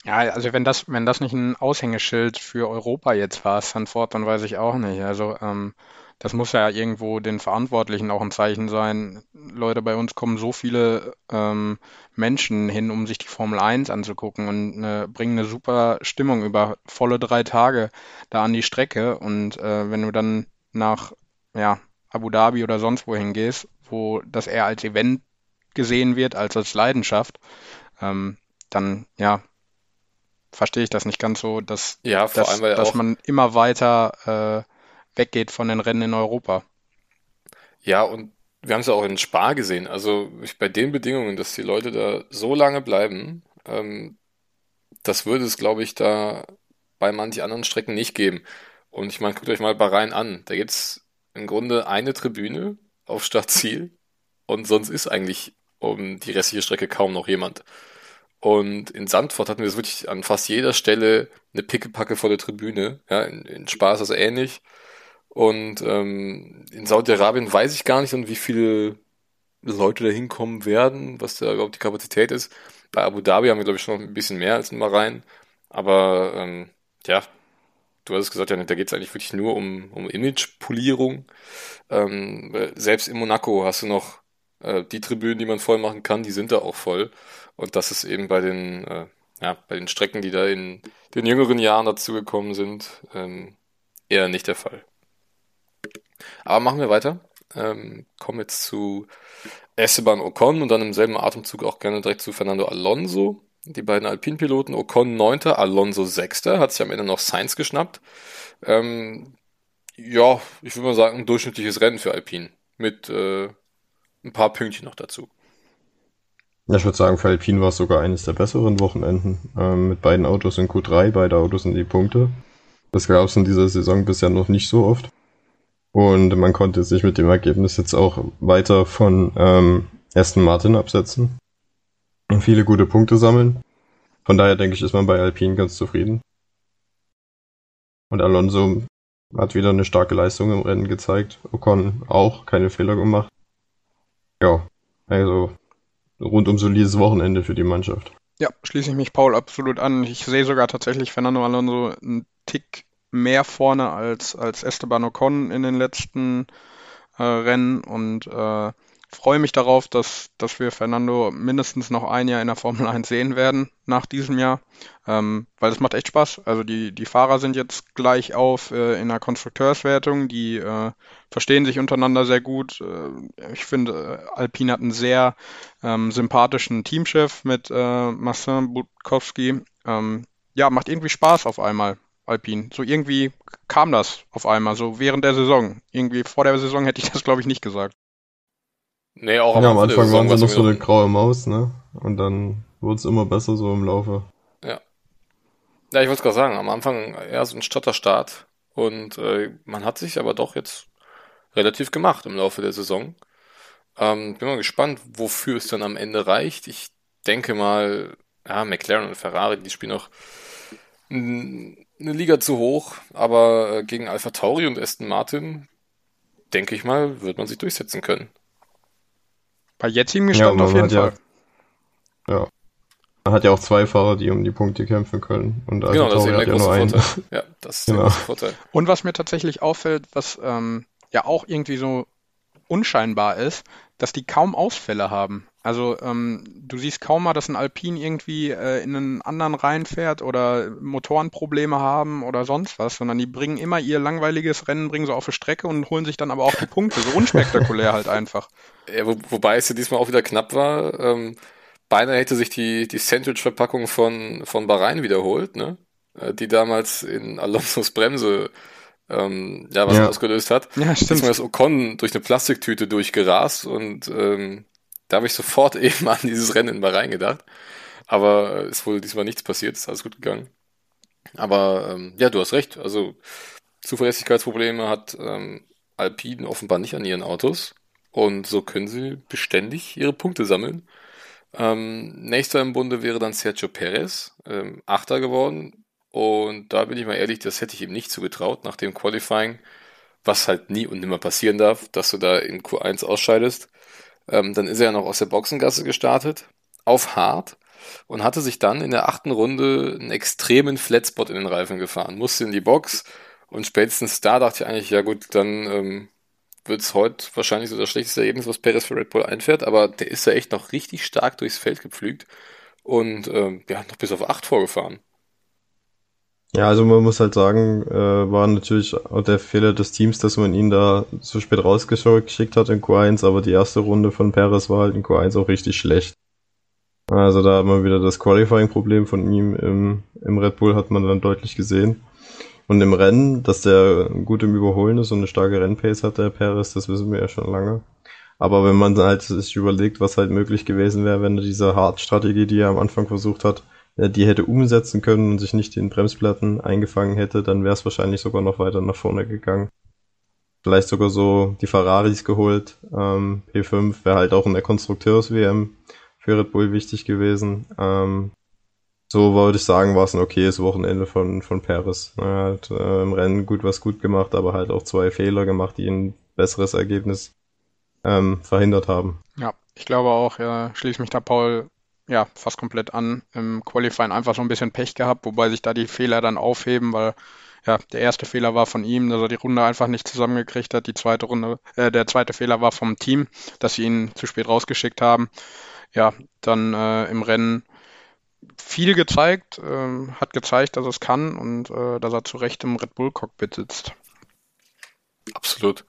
Speaker 2: Ja, also wenn das, wenn das nicht ein Aushängeschild für Europa jetzt war, Sanford, dann weiß ich auch nicht. Also ähm, das muss ja irgendwo den Verantwortlichen auch ein Zeichen sein. Leute, bei uns kommen so viele ähm, Menschen hin, um sich die Formel 1 anzugucken und äh, bringen eine super Stimmung über volle drei Tage da an die Strecke. Und äh, wenn du dann nach ja, Abu Dhabi oder sonst wohin gehst, wo das eher als Event gesehen wird als als Leidenschaft, ähm, dann ja, verstehe ich das nicht ganz so, dass,
Speaker 1: Ja,
Speaker 2: dass, dass man immer weiter äh, weggeht von den Rennen in Europa.
Speaker 1: ja, und wir haben es ja auch in Spa gesehen. Also bei den Bedingungen, dass die Leute da so lange bleiben, ähm, das würde es, glaube ich, da bei manchen anderen Strecken nicht geben. Und ich meine, guckt euch mal Bahrain an. Da gibt's im Grunde eine Tribüne auf Startziel und sonst ist eigentlich um die restliche Strecke kaum noch jemand. Und in Sandford hatten wir es wirklich an fast jeder Stelle eine pickepacke volle Tribüne. Ja, in, in Spa ist das ähnlich. Und ähm, in Saudi-Arabien weiß ich gar nicht, und wie viele Leute da hinkommen werden, was da überhaupt die Kapazität ist. Bei Abu Dhabi haben wir, glaube ich, schon ein bisschen mehr als in Bahrain. Aber ähm, ja, du hast es gesagt, Janik, da geht es eigentlich wirklich nur um, um Imagepolierung. Ähm, selbst in Monaco hast du noch äh, die Tribünen, die man voll machen kann, die sind da auch voll. Und das ist eben bei den, äh, ja, bei den Strecken, die da in den jüngeren Jahren dazugekommen sind, ähm, eher nicht der Fall. Aber machen wir weiter. Ähm, kommen jetzt zu Esteban Ocon und dann im selben Atemzug auch gerne direkt zu Fernando Alonso. Die beiden Alpinpiloten, Ocon 9., Alonso 6., hat sich am Ende noch Sainz geschnappt. Ähm, ja, ich würde mal sagen, ein durchschnittliches Rennen für Alpine. Mit äh, ein paar Pünktchen noch dazu.
Speaker 3: Ja, ich würde sagen, für Alpine war es sogar eines der besseren Wochenenden. Ähm, mit beiden Autos in Q3, beide Autos in die Punkte. Das gab es in dieser Saison bisher noch nicht so oft. Und man konnte sich mit dem Ergebnis jetzt auch weiter von ähm, Aston Martin absetzen und viele gute Punkte sammeln. Von daher denke ich, ist man bei Alpine ganz zufrieden. Und Alonso hat wieder eine starke Leistung im Rennen gezeigt. Ocon auch, keine Fehler gemacht. Ja, also rundum solides Wochenende für die Mannschaft.
Speaker 2: Ja, schließe ich mich Paul absolut an. Ich sehe sogar tatsächlich Fernando Alonso einen Tick mehr vorne als, als Esteban Ocon in den letzten äh, Rennen und äh, freue mich darauf, dass, dass wir Fernando mindestens noch ein Jahr in der Formel 1 sehen werden nach diesem Jahr, ähm, weil es macht echt Spaß. Also die, die Fahrer sind jetzt gleich auf äh, in der Konstrukteurswertung, die äh, verstehen sich untereinander sehr gut. Äh, ich finde, äh, Alpine hat einen sehr ähm, sympathischen Teamchef mit äh, Marcin Budkowski. Ähm, ja, macht irgendwie Spaß auf einmal. Alpine. So irgendwie kam das auf einmal, so während der Saison. Irgendwie vor der Saison hätte ich das, glaube ich, nicht gesagt.
Speaker 1: Nee, auch am
Speaker 3: Ja, am
Speaker 1: Anfang
Speaker 3: Anfang waren
Speaker 1: Saison
Speaker 3: sie
Speaker 1: war
Speaker 3: noch
Speaker 1: es
Speaker 3: so eine graue Maus, ne? Und dann wurde es immer besser so im Laufe.
Speaker 1: ja. Ja, ich wollte gerade sagen, am Anfang eher so ein Stotterstart und äh, man hat sich aber doch jetzt relativ gemacht im Laufe der Saison. Ähm, bin mal gespannt, wofür es dann am Ende reicht. Ich denke mal, ja, McLaren und Ferrari, die spielen noch n- eine Liga zu hoch, aber äh, gegen Alpha Tauri und Aston Martin, denke ich mal, wird man sich durchsetzen können.
Speaker 2: Bei jetzigem
Speaker 3: Ja,
Speaker 2: Stand
Speaker 3: man
Speaker 2: auf jeden
Speaker 3: hat ja,
Speaker 2: Fall.
Speaker 3: ja. Man hat ja auch zwei Fahrer, die um die Punkte kämpfen können. Und
Speaker 1: Genau,
Speaker 3: Alpha
Speaker 1: das ist eben
Speaker 3: hat
Speaker 1: der
Speaker 3: ja nur
Speaker 1: große
Speaker 3: einen.
Speaker 1: Vorteil. Ja, das ist der
Speaker 3: Genau.
Speaker 1: große Vorteil.
Speaker 2: Und was mir tatsächlich auffällt, was ähm, ja auch irgendwie so unscheinbar ist, dass die kaum Ausfälle haben. Also ähm, du siehst kaum mal, dass ein Alpine irgendwie äh, in einen anderen reinfährt oder Motorenprobleme haben oder sonst was, sondern die bringen immer ihr langweiliges Rennen, bringen sie auf die Strecke und holen sich dann aber auch die Punkte. So unspektakulär halt einfach.
Speaker 1: Ja, wo, wobei es ja diesmal auch wieder knapp war. Ähm, beinahe hätte sich die, die Sandwich-Verpackung von, von Bahrain wiederholt, ne? Äh, Die damals in Alonsos Bremse ähm, ja, was
Speaker 3: Ja.
Speaker 1: ausgelöst hat.
Speaker 2: Ja,
Speaker 1: Diesmal
Speaker 2: stimmt.
Speaker 1: ist Ocon durch eine Plastiktüte durchgerast und ähm, da habe ich sofort eben an dieses Rennen in Bahrain gedacht. Aber äh, ist wohl diesmal nichts passiert, ist alles gut gegangen. Aber ähm, ja, du hast recht. Also Zuverlässigkeitsprobleme hat ähm, Alpine offenbar nicht an ihren Autos. Und so können sie beständig ihre Punkte sammeln. Ähm, nächster im Bunde wäre dann Sergio Perez, ähm, Achter geworden. Und da bin ich mal ehrlich, das hätte ich ihm nicht zugetraut nach dem Qualifying, was halt nie und nimmer passieren darf, dass du da in Q1 ausscheidest. Ähm, dann ist er ja noch aus der Boxengasse gestartet, auf hart. und hatte sich dann in der achten Runde einen extremen Flatspot in den Reifen gefahren, musste in die Box und spätestens da dachte ich eigentlich, ja gut, dann ähm, wird es heute wahrscheinlich so das schlechteste Ergebnis, was Perez für Red Bull einfährt, aber der ist ja echt noch richtig stark durchs Feld gepflügt und ähm, ja, noch bis auf 8 vorgefahren.
Speaker 3: Ja, also man muss halt sagen, äh, war natürlich auch der Fehler des Teams, dass man ihn da so spät rausgeschickt hat in Q1, aber die erste Runde von Perez war halt in Q1 auch richtig schlecht. Also da hat man wieder das Qualifying-Problem von ihm im, im Red Bull hat man dann deutlich gesehen. Und im Rennen, dass der gut im Überholen ist und eine starke Rennpace hat, der Perez, das wissen wir ja schon lange. Aber wenn man halt sich überlegt, was halt möglich gewesen wäre, wenn er diese Hard-Strategie, die er am Anfang versucht hat, die hätte umsetzen können und sich nicht in Bremsplatten eingefangen hätte, dann wäre es wahrscheinlich sogar noch weiter nach vorne gegangen. Vielleicht sogar so die Ferraris geholt. Ähm, P5 wäre halt auch in der Konstrukteurs-WM für Red Bull wichtig gewesen. Ähm, so würde ich sagen, war es ein okayes Wochenende von, von Perez. Er hat äh, im Rennen gut was gut gemacht, aber halt auch zwei Fehler gemacht, die ein besseres Ergebnis ähm, verhindert haben.
Speaker 2: Ja, ich glaube auch, ja, schließe mich da Paul ja fast komplett an. Im Qualifying einfach so ein bisschen Pech gehabt, wobei sich da die Fehler dann aufheben, weil ja, der erste Fehler war von ihm, dass er die Runde einfach nicht zusammengekriegt hat. Die zweite Runde, äh, der zweite Fehler war vom Team, dass sie ihn zu spät rausgeschickt haben. Ja, dann äh, im Rennen viel gezeigt, äh, hat gezeigt, dass es kann und äh, dass er zu Recht im Red Bull Cockpit sitzt.
Speaker 1: Absolut.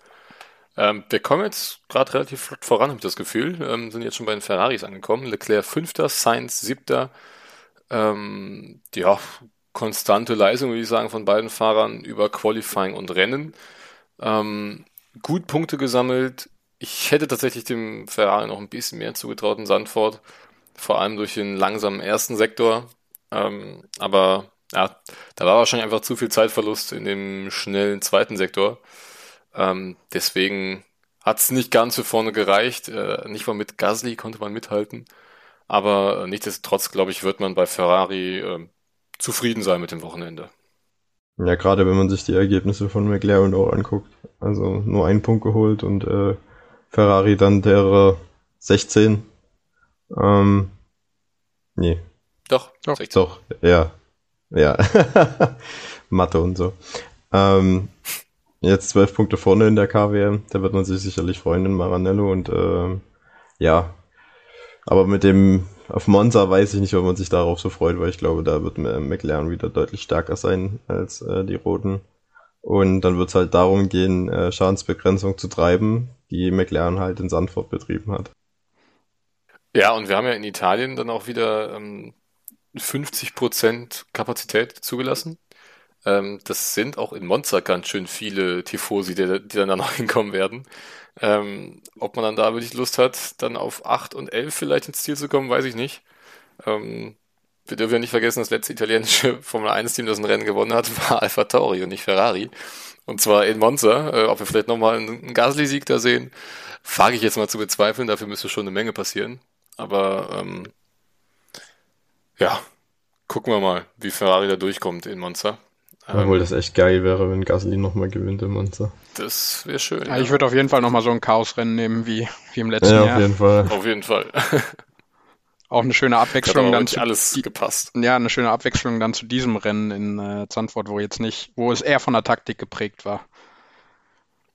Speaker 1: Ähm, wir kommen jetzt gerade relativ flott voran, habe ich das Gefühl. Ähm, sind jetzt schon bei den Ferraris angekommen. Leclerc fünfter, Sainz siebter. Ähm, ja, konstante Leistung, würde ich sagen, von beiden Fahrern über Qualifying und Rennen. Ähm, gut Punkte gesammelt. Ich hätte tatsächlich dem Ferrari noch ein bisschen mehr zugetraut in Sandford vor allem durch den langsamen ersten Sektor. Ähm, aber ja, da war wahrscheinlich einfach zu viel Zeitverlust in dem schnellen zweiten Sektor. Ähm, deswegen hat es nicht ganz für vorne gereicht. Äh, nicht mal mit Gasly konnte man mithalten. Aber äh, nichtsdestotrotz, glaube ich, wird man bei Ferrari äh, zufrieden sein mit dem Wochenende.
Speaker 3: Ja, gerade wenn man sich die Ergebnisse von McLaren auch anguckt. Also nur einen Punkt geholt und äh, Ferrari dann der 16 ähm, nee.
Speaker 1: Doch,
Speaker 3: doch. Doch, ja. Ja. Mathe und so. Ähm, jetzt zwölf Punkte vorne in der KWM. Da wird man sich sicherlich freuen in Maranello und ähm, ja. Aber mit dem auf Monza weiß ich nicht, ob man sich darauf so freut, weil ich glaube, da wird McLaren wieder deutlich stärker sein als äh, die Roten. Und dann wird es halt darum gehen, äh, Schadensbegrenzung zu treiben, die McLaren halt in Sandford betrieben hat.
Speaker 1: Ja, und wir haben ja in Italien dann auch wieder ähm, 50% Kapazität zugelassen. Ähm, das sind auch in Monza ganz schön viele Tifosi, die, die dann da noch hinkommen werden. Ähm, ob man dann da wirklich Lust hat, dann auf 8 und 11 vielleicht ins Ziel zu kommen, weiß ich nicht. Ähm, wir dürfen ja nicht vergessen, das letzte italienische Formel 1-Team, das ein Rennen gewonnen hat, war Alfa Tauri und nicht Ferrari. Und zwar in Monza. Äh, ob wir vielleicht nochmal einen Gasly-Sieg da sehen, wage ich jetzt mal zu bezweifeln. Dafür müsste schon eine Menge passieren. Aber ähm, ja, gucken wir mal, wie Ferrari da durchkommt in Monza.
Speaker 3: Obwohl ähm, das echt geil wäre, wenn Gasly nochmal gewinnt in Monza.
Speaker 1: Das wäre schön.
Speaker 2: Ja, ja. Ich würde auf jeden Fall nochmal so ein Chaosrennen nehmen wie, wie im letzten
Speaker 3: ja,
Speaker 2: Jahr.
Speaker 3: Auf jeden Fall.
Speaker 1: Auf jeden Fall.
Speaker 2: Auch eine schöne Abwechslung dann zu
Speaker 1: alles gepasst.
Speaker 2: Ja, eine schöne Abwechslung dann zu diesem Rennen in äh, Zandvoort, wo jetzt nicht, wo es eher von der Taktik geprägt war.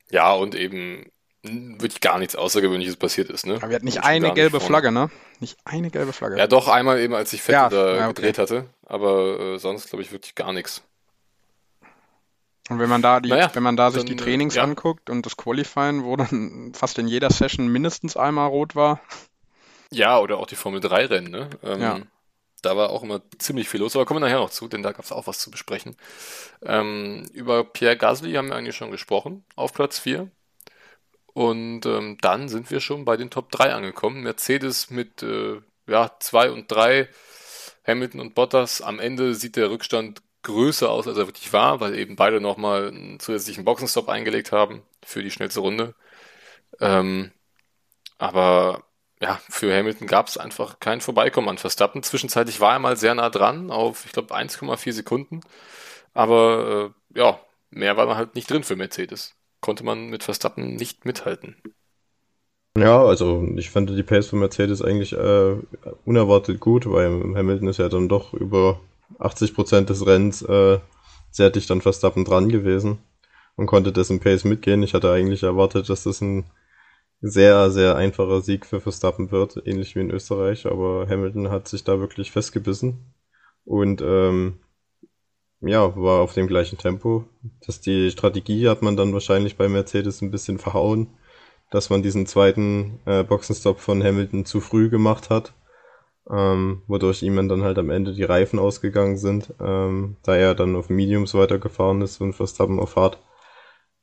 Speaker 1: Ja, und eben wirklich gar nichts Außergewöhnliches passiert ist. Ne?
Speaker 2: Aber wir hatten nicht eine gelbe nicht Flagge, ne? Nicht eine gelbe Flagge.
Speaker 1: Ja, doch, einmal eben, als ich Fett ja, da ja, okay. gedreht hatte. Aber äh, sonst, glaube ich, wirklich gar nichts.
Speaker 2: Und wenn man da die, naja, wenn man da sich dann, die Trainings ja. anguckt und das Qualifying, wo dann fast in jeder Session mindestens einmal rot war.
Speaker 1: Ja, oder auch die Formel 3 Rennen, ne? Ähm, ja. Da war auch immer ziemlich viel los, aber kommen wir nachher noch zu, denn da gab es auch was zu besprechen. Ähm, über Pierre Gasly haben wir eigentlich schon gesprochen, auf Platz 4. Und ähm, dann sind wir schon bei den Top 3 angekommen. Mercedes mit äh, ja, 2 und 3, Hamilton und Bottas. Am Ende sieht der Rückstand größer aus, als er wirklich war, weil eben beide nochmal einen zusätzlichen Boxenstopp eingelegt haben für die schnellste Runde. Ähm, aber ja, für Hamilton gab es einfach kein Vorbeikommen an Verstappen. Zwischenzeitlich war er mal sehr nah dran auf, ich glaube, 1,4 Sekunden. Aber äh, ja, mehr war da halt nicht drin für Mercedes konnte man mit Verstappen nicht mithalten.
Speaker 3: Ja, also ich fand die Pace von Mercedes eigentlich äh, unerwartet gut, weil Hamilton ist ja dann doch über 80 Prozent des Rennens äh, sehr dicht an Verstappen dran gewesen und konnte dessen Pace mitgehen. Ich hatte eigentlich erwartet, dass das ein sehr, sehr einfacher Sieg für Verstappen wird, ähnlich wie in Österreich, aber Hamilton hat sich da wirklich festgebissen und ähm, ja, war auf dem gleichen Tempo. Dass die Strategie hat man dann wahrscheinlich bei Mercedes ein bisschen verhauen dass man diesen zweiten äh, Boxenstopp von Hamilton zu früh gemacht hat, ähm, wodurch ihm dann halt am Ende die Reifen ausgegangen sind, ähm, da er dann auf Mediums weitergefahren ist und Verstappen auf Hard.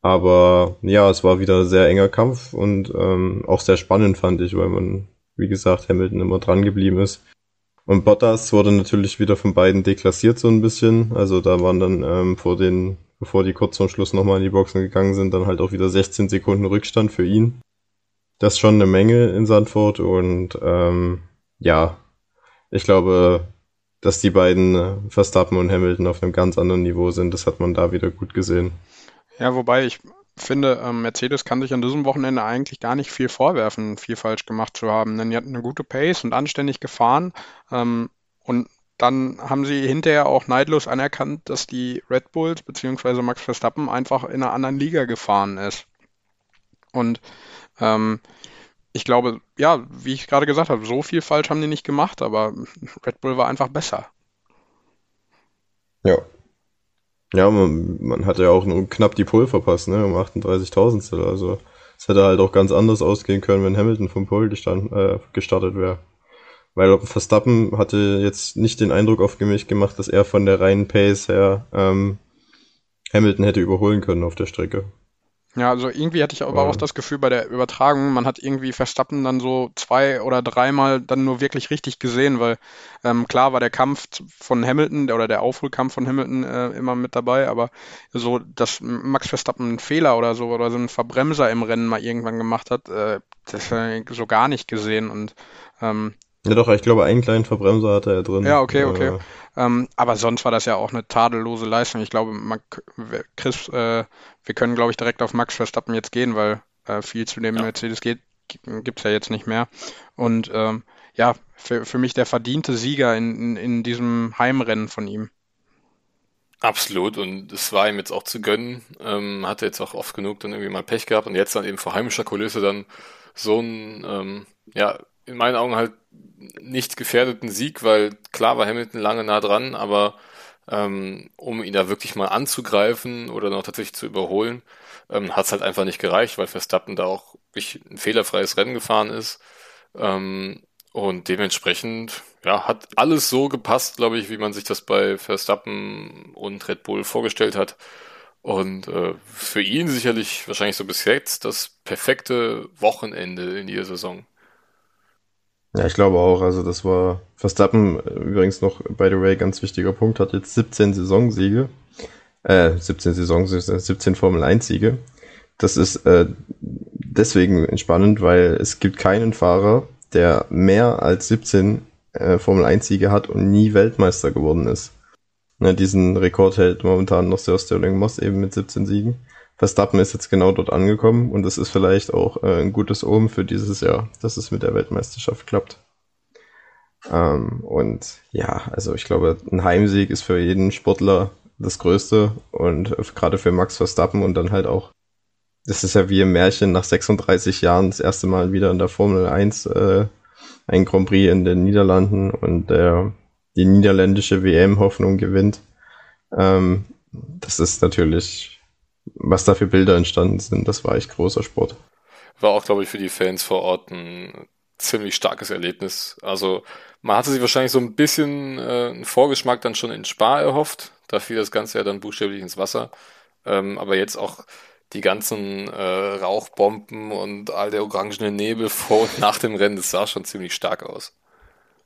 Speaker 3: Aber ja, es war wieder sehr enger Kampf und ähm, auch sehr spannend fand ich, weil man, wie gesagt, Hamilton immer dran geblieben ist. Und Bottas wurde natürlich wieder von beiden deklassiert so ein bisschen. Also da waren dann ähm, vor den bevor die kurz zum Schluss nochmal in die Boxen gegangen sind, dann halt auch wieder 16 Sekunden Rückstand für ihn. Das ist schon eine Menge in Sandford und ähm, ja, ich glaube, dass die beiden äh, Verstappen und Hamilton auf einem ganz anderen Niveau sind, das hat man da wieder gut gesehen.
Speaker 2: Ja, wobei ich finde, ähm, Mercedes kann sich an diesem Wochenende eigentlich gar nicht viel vorwerfen, viel falsch gemacht zu haben. Denn die hatten eine gute Pace und anständig gefahren. Ähm, und dann haben sie hinterher auch neidlos anerkannt, dass die Red Bulls bzw. Max Verstappen einfach in einer anderen Liga gefahren ist. Und ähm, ich glaube, ja, wie ich gerade gesagt habe, so viel falsch haben die nicht gemacht, aber Red Bull war einfach besser.
Speaker 3: Ja. Ja, man, man hat ja auch nur knapp die Pole verpasst, ne, um 38.000. Also es hätte halt auch ganz anders ausgehen können, wenn Hamilton vom Pole äh, gestartet wäre. Weil Verstappen hatte jetzt nicht den Eindruck auf mich gemacht, dass er von der reinen Pace her ähm, Hamilton hätte überholen können auf der Strecke.
Speaker 2: Ja, also irgendwie hatte ich aber ja. auch das Gefühl bei der Übertragung, man hat irgendwie Verstappen dann so zwei oder dreimal dann nur wirklich richtig gesehen, weil ähm, klar war der Kampf von Hamilton oder der Aufholkampf von Hamilton äh, immer mit dabei, aber so, dass Max Verstappen einen Fehler oder so oder so einen Verbremser im Rennen mal irgendwann gemacht hat, äh, das ich so gar nicht gesehen und ähm,
Speaker 3: ja doch, ich glaube, einen kleinen Verbremser hatte er drin.
Speaker 2: Ja, okay, okay. Äh, ähm, aber sonst war das ja auch eine tadellose Leistung. Ich glaube, man, Chris, äh, wir können, glaube ich, direkt auf Max Verstappen jetzt gehen, weil äh, viel zu dem ja. Mercedes geht, gibt's ja jetzt nicht mehr. Und ähm, ja, für, für mich der verdiente Sieger in, in, in diesem Heimrennen von ihm.
Speaker 1: Absolut, und es war ihm jetzt auch zu gönnen. Ähm, hatte jetzt auch oft genug dann irgendwie mal Pech gehabt und jetzt dann eben vor heimischer Kulisse dann so ein, ähm, ja, in meinen Augen halt nicht gefährdeten Sieg, weil klar war Hamilton lange nah dran, aber ähm, um ihn da wirklich mal anzugreifen oder noch tatsächlich zu überholen, ähm, hat es halt einfach nicht gereicht, weil Verstappen da auch wirklich ein fehlerfreies Rennen gefahren ist. Ähm, und dementsprechend, ja, hat alles so gepasst, glaube ich, wie man sich das bei Verstappen und Red Bull vorgestellt hat. Und äh, für ihn sicherlich wahrscheinlich so bis jetzt das perfekte Wochenende in dieser Saison.
Speaker 3: Ja, ich glaube auch. Also das war Verstappen äh, übrigens noch, by the way, ganz wichtiger Punkt, hat jetzt 17 Saisonsiege. Äh, 17 Saisons, 17 Formel 1 Siege. Das ist äh, deswegen entspannend, weil es gibt keinen Fahrer, der mehr als 17 äh, Formel 1 Siege hat und nie Weltmeister geworden ist. Ne, diesen Rekord hält momentan noch Sir Sterling Moss eben mit 17 Siegen. Verstappen ist jetzt genau dort angekommen und das ist vielleicht auch äh, ein gutes Omen für dieses Jahr, dass es mit der Weltmeisterschaft klappt. Ähm, und ja, also ich glaube, ein Heimsieg ist für jeden Sportler das Größte und gerade für Max Verstappen und dann halt auch, das ist ja wie im Märchen nach 36 Jahren das erste Mal wieder in der Formel 1 äh, ein Grand Prix in den Niederlanden und der die niederländische WM-Hoffnung gewinnt. Ähm, das ist natürlich was da für Bilder entstanden sind, das war echt großer Sport.
Speaker 1: War auch, glaube ich, für die Fans vor Ort ein ziemlich starkes Erlebnis. Also man hatte sich wahrscheinlich so ein bisschen äh, einen Vorgeschmack dann schon in Spa erhofft. Da fiel das Ganze ja dann buchstäblich ins Wasser. Ähm, aber jetzt auch die ganzen äh, Rauchbomben und all der orangene Nebel vor und nach dem Rennen, das sah schon ziemlich stark aus.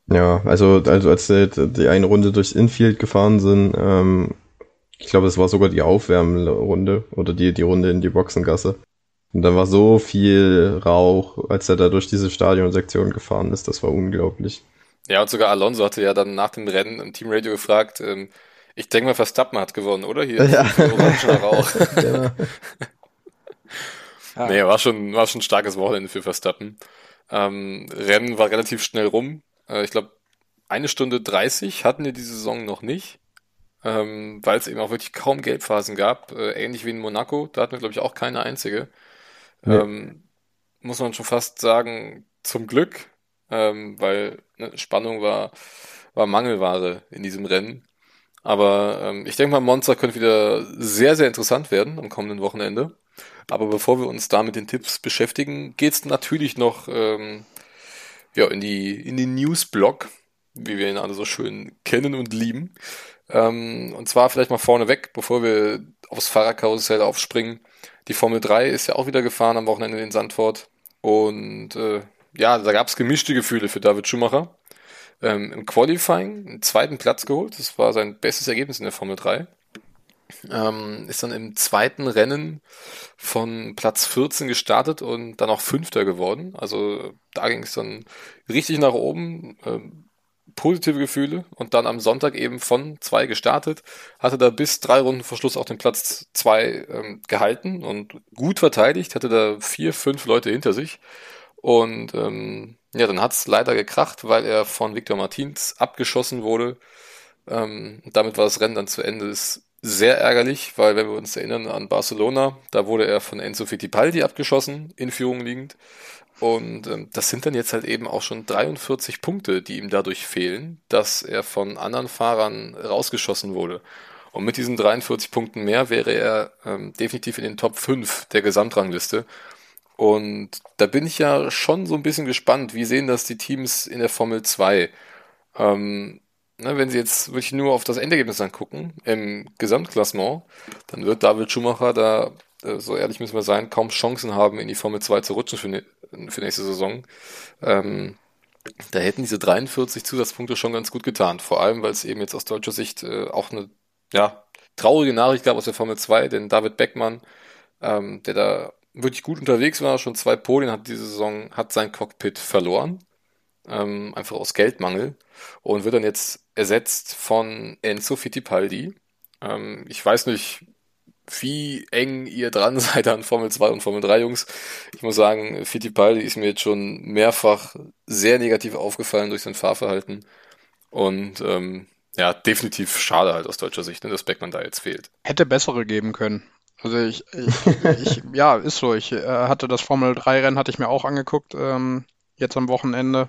Speaker 3: Ja, also, also als die, die eine Runde durchs Infield gefahren sind, ähm, ich glaube, es war sogar die Aufwärmrunde oder die, die Runde in die Boxengasse. Und da war so viel Rauch, als er da durch diese Stadionsektion gefahren ist. Das war unglaublich.
Speaker 1: Ja, und sogar Alonso hatte ja dann nach dem Rennen im Teamradio gefragt, ähm, ich denke mal, Verstappen hat gewonnen, oder? Hier
Speaker 3: ja. Rauch. genau.
Speaker 1: Ah. Nee, war schon, war schon ein starkes Wochenende für Verstappen. Ähm, Rennen war relativ schnell rum. Äh, ich glaube, eine Stunde 30 hatten wir die Saison noch nicht, ähm, weil es eben auch wirklich kaum Gelbphasen gab. Äh, ähnlich wie in Monaco, da hatten wir, glaube ich, auch keine einzige. Nee. Ähm, muss man schon fast sagen, zum Glück, ähm, weil ne, Spannung war, war Mangelware in diesem Rennen. Aber ähm, ich denke mal, Monza könnte wieder sehr, sehr interessant werden am kommenden Wochenende. Aber bevor wir uns da mit den Tipps beschäftigen, geht's natürlich noch ähm, ja, in die, in den News-Blog, wie wir ihn alle so schön kennen und lieben. Ähm, und zwar vielleicht mal vorneweg, bevor wir aufs Fahrerkarussell aufspringen. Die Formel 3 ist ja auch wieder gefahren am Wochenende in Sandford. Und äh, ja, da gab's gemischte Gefühle für David Schumacher ähm, im Qualifying einen zweiten Platz geholt. Das war sein bestes Ergebnis in der Formel 3. Ähm, ist dann im zweiten Rennen von Platz 14 gestartet und dann auch Fünfter geworden. Also da ging es dann richtig nach oben. Ähm, positive Gefühle und dann am Sonntag eben von zwei gestartet, hatte da bis drei Runden vor Schluss auch den Platz zwei ähm, gehalten und gut verteidigt, hatte da vier, fünf Leute hinter sich und ähm, ja, dann hat es leider gekracht, weil er von Victor Martins abgeschossen wurde. Ähm, damit war das Rennen dann zu Ende. Ist sehr ärgerlich, weil wenn wir uns erinnern an Barcelona, da wurde er von Enzo Fittipaldi abgeschossen, in Führung liegend. Und ähm, das sind dann jetzt halt eben auch schon 43 Punkte, die ihm dadurch fehlen, dass er von anderen Fahrern rausgeschossen wurde. Und mit diesen 43 Punkten mehr wäre er ähm, definitiv in den Top 5 der Gesamtrangliste. Und da bin ich ja schon so ein bisschen gespannt, wie sehen das die Teams in der Formel 2? Ähm, ne, wenn sie jetzt wirklich nur auf das Endergebnis angucken, im Gesamtklassement, dann wird David Schumacher da, äh, so ehrlich müssen wir sein, kaum Chancen haben, in die Formel 2 zu rutschen für, ne, für nächste Saison. Ähm, da hätten diese 43 Zusatzpunkte schon ganz gut getan. Vor allem, weil es eben jetzt aus deutscher Sicht äh, auch eine ja, traurige Nachricht gab aus der Formel 2, denn David Beckmann, ähm, der da wirklich gut unterwegs war, schon zwei Podien hat diese Saison, hat sein Cockpit verloren, ähm, einfach aus Geldmangel und wird dann jetzt ersetzt von Enzo Fittipaldi. Ähm, ich weiß nicht, wie eng ihr dran seid an Formel 2 und Formel 3 Jungs. Ich muss sagen, Fittipaldi ist mir jetzt schon mehrfach sehr negativ aufgefallen durch sein Fahrverhalten und ähm, ja, definitiv schade halt aus deutscher Sicht, ne, dass Beckmann da jetzt fehlt.
Speaker 2: Hätte bessere geben können. Also ich, ich, ich ja, ist so. Ich äh, hatte das Formel 3 Rennen, hatte ich mir auch angeguckt, ähm, jetzt am Wochenende.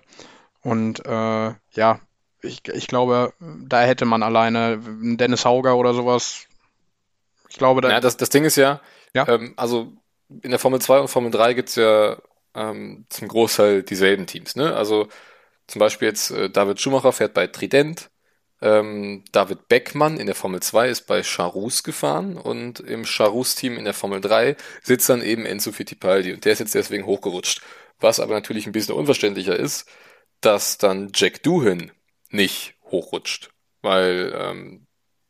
Speaker 2: Und äh, ja, ich, ich glaube, da hätte man alleine Dennis Hauger oder sowas.
Speaker 1: Ich glaube, da. Ja, das, das Ding ist ja, ja? Ähm, also in der Formel 2 und Formel 3 gibt's ja ähm, zum Großteil dieselben Teams, ne? Also zum Beispiel jetzt äh, David Schumacher fährt bei Trident, ähm, David Beckmann in der Formel 2 ist bei Charus gefahren und im Charus-Team in der Formel 3 sitzt dann eben Enzo Fittipaldi und der ist jetzt deswegen hochgerutscht. Was aber natürlich ein bisschen unverständlicher ist, dass dann Jack Doohan nicht hochrutscht, weil ähm,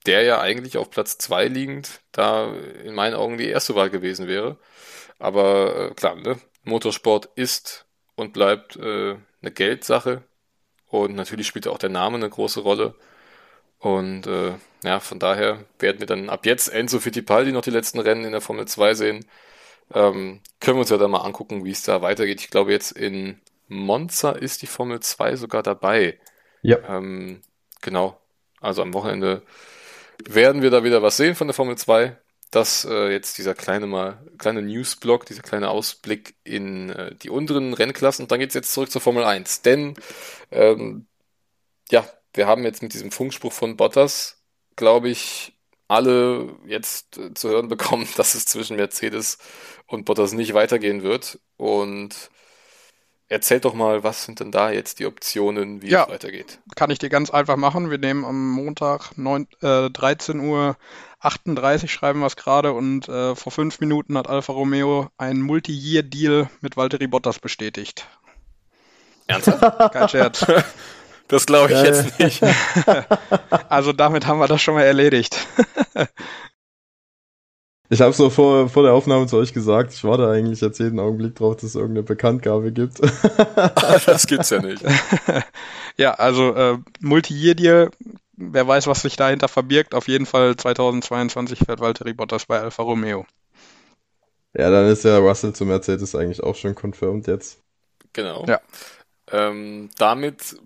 Speaker 1: der ja eigentlich auf Platz 2 liegend da in meinen Augen die erste Wahl gewesen wäre. Aber äh, klar, ne? Motorsport ist und bleibt äh, eine Geldsache und natürlich spielt auch der Name eine große Rolle. Und äh, ja, von daher werden wir dann ab jetzt Enzo Fittipaldi noch die letzten Rennen in der Formel 2 sehen. Ähm, können wir uns ja dann mal angucken, wie es da weitergeht. Ich glaube, jetzt in Monza ist die Formel 2 sogar dabei. Ja. Ähm, genau. Also am Wochenende werden wir da wieder was sehen von der Formel 2. Das äh, jetzt dieser kleine mal kleine Newsblock, dieser kleine Ausblick in äh, die unteren Rennklassen. Und dann geht's jetzt zurück zur Formel 1. Denn ähm, ja, wir haben jetzt mit diesem Funkspruch von Bottas, glaube ich, alle jetzt äh, zu hören bekommen, dass es zwischen Mercedes und Bottas nicht weitergehen wird. Und erzähl doch mal, was sind denn da jetzt die Optionen, wie ja, es weitergeht?
Speaker 2: Kann ich dir ganz einfach machen. Wir nehmen am Montag 9, äh, 13 Uhr 38 schreiben wir es gerade und äh, vor fünf Minuten hat Alfa Romeo einen Multi-Year-Deal mit Valtteri Bottas bestätigt.
Speaker 1: Ernsthaft? Kein Scherz. Das glaube ich jetzt nicht.
Speaker 2: also damit haben wir das schon mal erledigt.
Speaker 3: Ich habe so vor, vor der Aufnahme zu euch gesagt, ich warte eigentlich jetzt jeden Augenblick drauf, dass es irgendeine Bekanntgabe gibt.
Speaker 1: das gibt's ja nicht.
Speaker 2: ja, also äh, Multi-Year-Deal, wer weiß, was sich dahinter verbirgt. Auf jeden Fall 2022 fährt Valtteri Bottas bei Alfa Romeo.
Speaker 3: Ja, dann ist ja Russell zu Mercedes eigentlich auch schon confirmed jetzt.
Speaker 1: Genau.
Speaker 2: Ja.
Speaker 1: Ähm, damit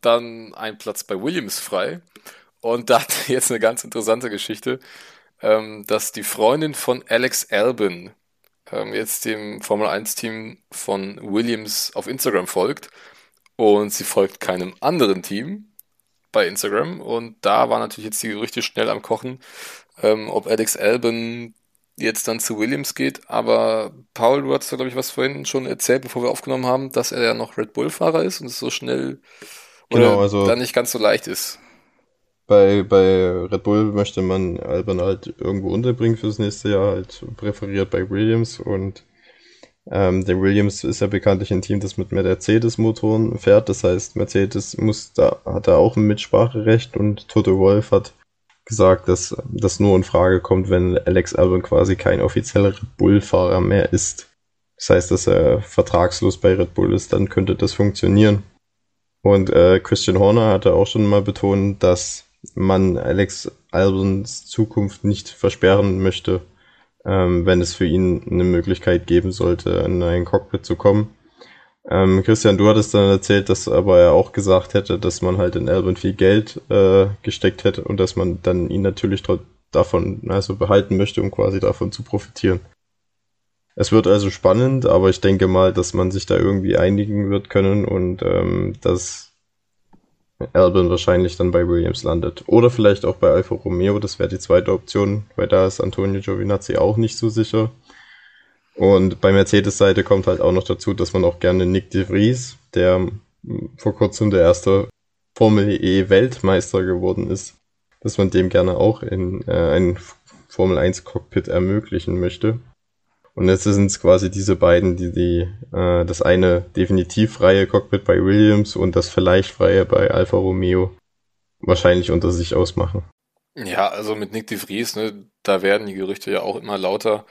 Speaker 1: dann ein Platz bei Williams frei. Und da hat jetzt eine ganz interessante Geschichte, ähm, dass die Freundin von Alex Albin ähm, jetzt dem Formel 1-Team von Williams auf Instagram folgt. Und sie folgt keinem anderen Team bei Instagram. Und da war natürlich jetzt die Gerüchte schnell am Kochen, ähm, ob Alex Albin jetzt dann zu Williams geht. Aber Paul, du hattest ja, glaube ich, was vorhin schon erzählt, bevor wir aufgenommen haben, dass er ja noch Red Bull-Fahrer ist und es so schnell oder
Speaker 3: Genau, also-
Speaker 1: dann nicht ganz so leicht ist.
Speaker 3: Bei, bei Red Bull möchte man Albon halt irgendwo unterbringen fürs nächste Jahr, halt präferiert bei Williams und ähm, der Williams ist ja bekanntlich ein Team, das mit Mercedes-Motoren fährt. Das heißt, Mercedes muss da, hat da auch ein Mitspracherecht und Toto Wolf hat gesagt, dass das nur in Frage kommt, wenn Alex Albon quasi kein offizieller Red Bull-Fahrer mehr ist. Das heißt, dass er vertragslos bei Red Bull ist, dann könnte das funktionieren. Und äh, Christian Horner hatte auch schon mal betont, dass man Alex Albons Zukunft nicht versperren möchte, ähm, wenn es für ihn eine Möglichkeit geben sollte, in ein Cockpit zu kommen. Ähm, Christian, du hattest dann erzählt, dass aber er auch gesagt hätte, dass man halt in Albon viel Geld äh, gesteckt hätte und dass man dann ihn natürlich davon also behalten möchte, um quasi davon zu profitieren. Es wird also spannend, aber ich denke mal, dass man sich da irgendwie einigen wird können und ähm, dass Albon wahrscheinlich dann bei Williams landet. Oder vielleicht auch bei Alfa Romeo, das wäre die zweite Option, weil da ist Antonio Giovinazzi auch nicht so sicher. Und bei Mercedes-Seite kommt halt auch noch dazu, dass man auch gerne Nick de Vries, der vor kurzem der erste Formel E Weltmeister geworden ist, dass man dem gerne auch in äh, ein Formel 1 Cockpit ermöglichen möchte. Und jetzt sind es quasi diese beiden, die die äh, das eine definitiv freie Cockpit bei Williams und das vielleicht freie bei Alfa Romeo wahrscheinlich unter sich ausmachen.
Speaker 1: Ja, also mit Nick de Vries, ne, da werden die Gerüchte ja auch immer lauter.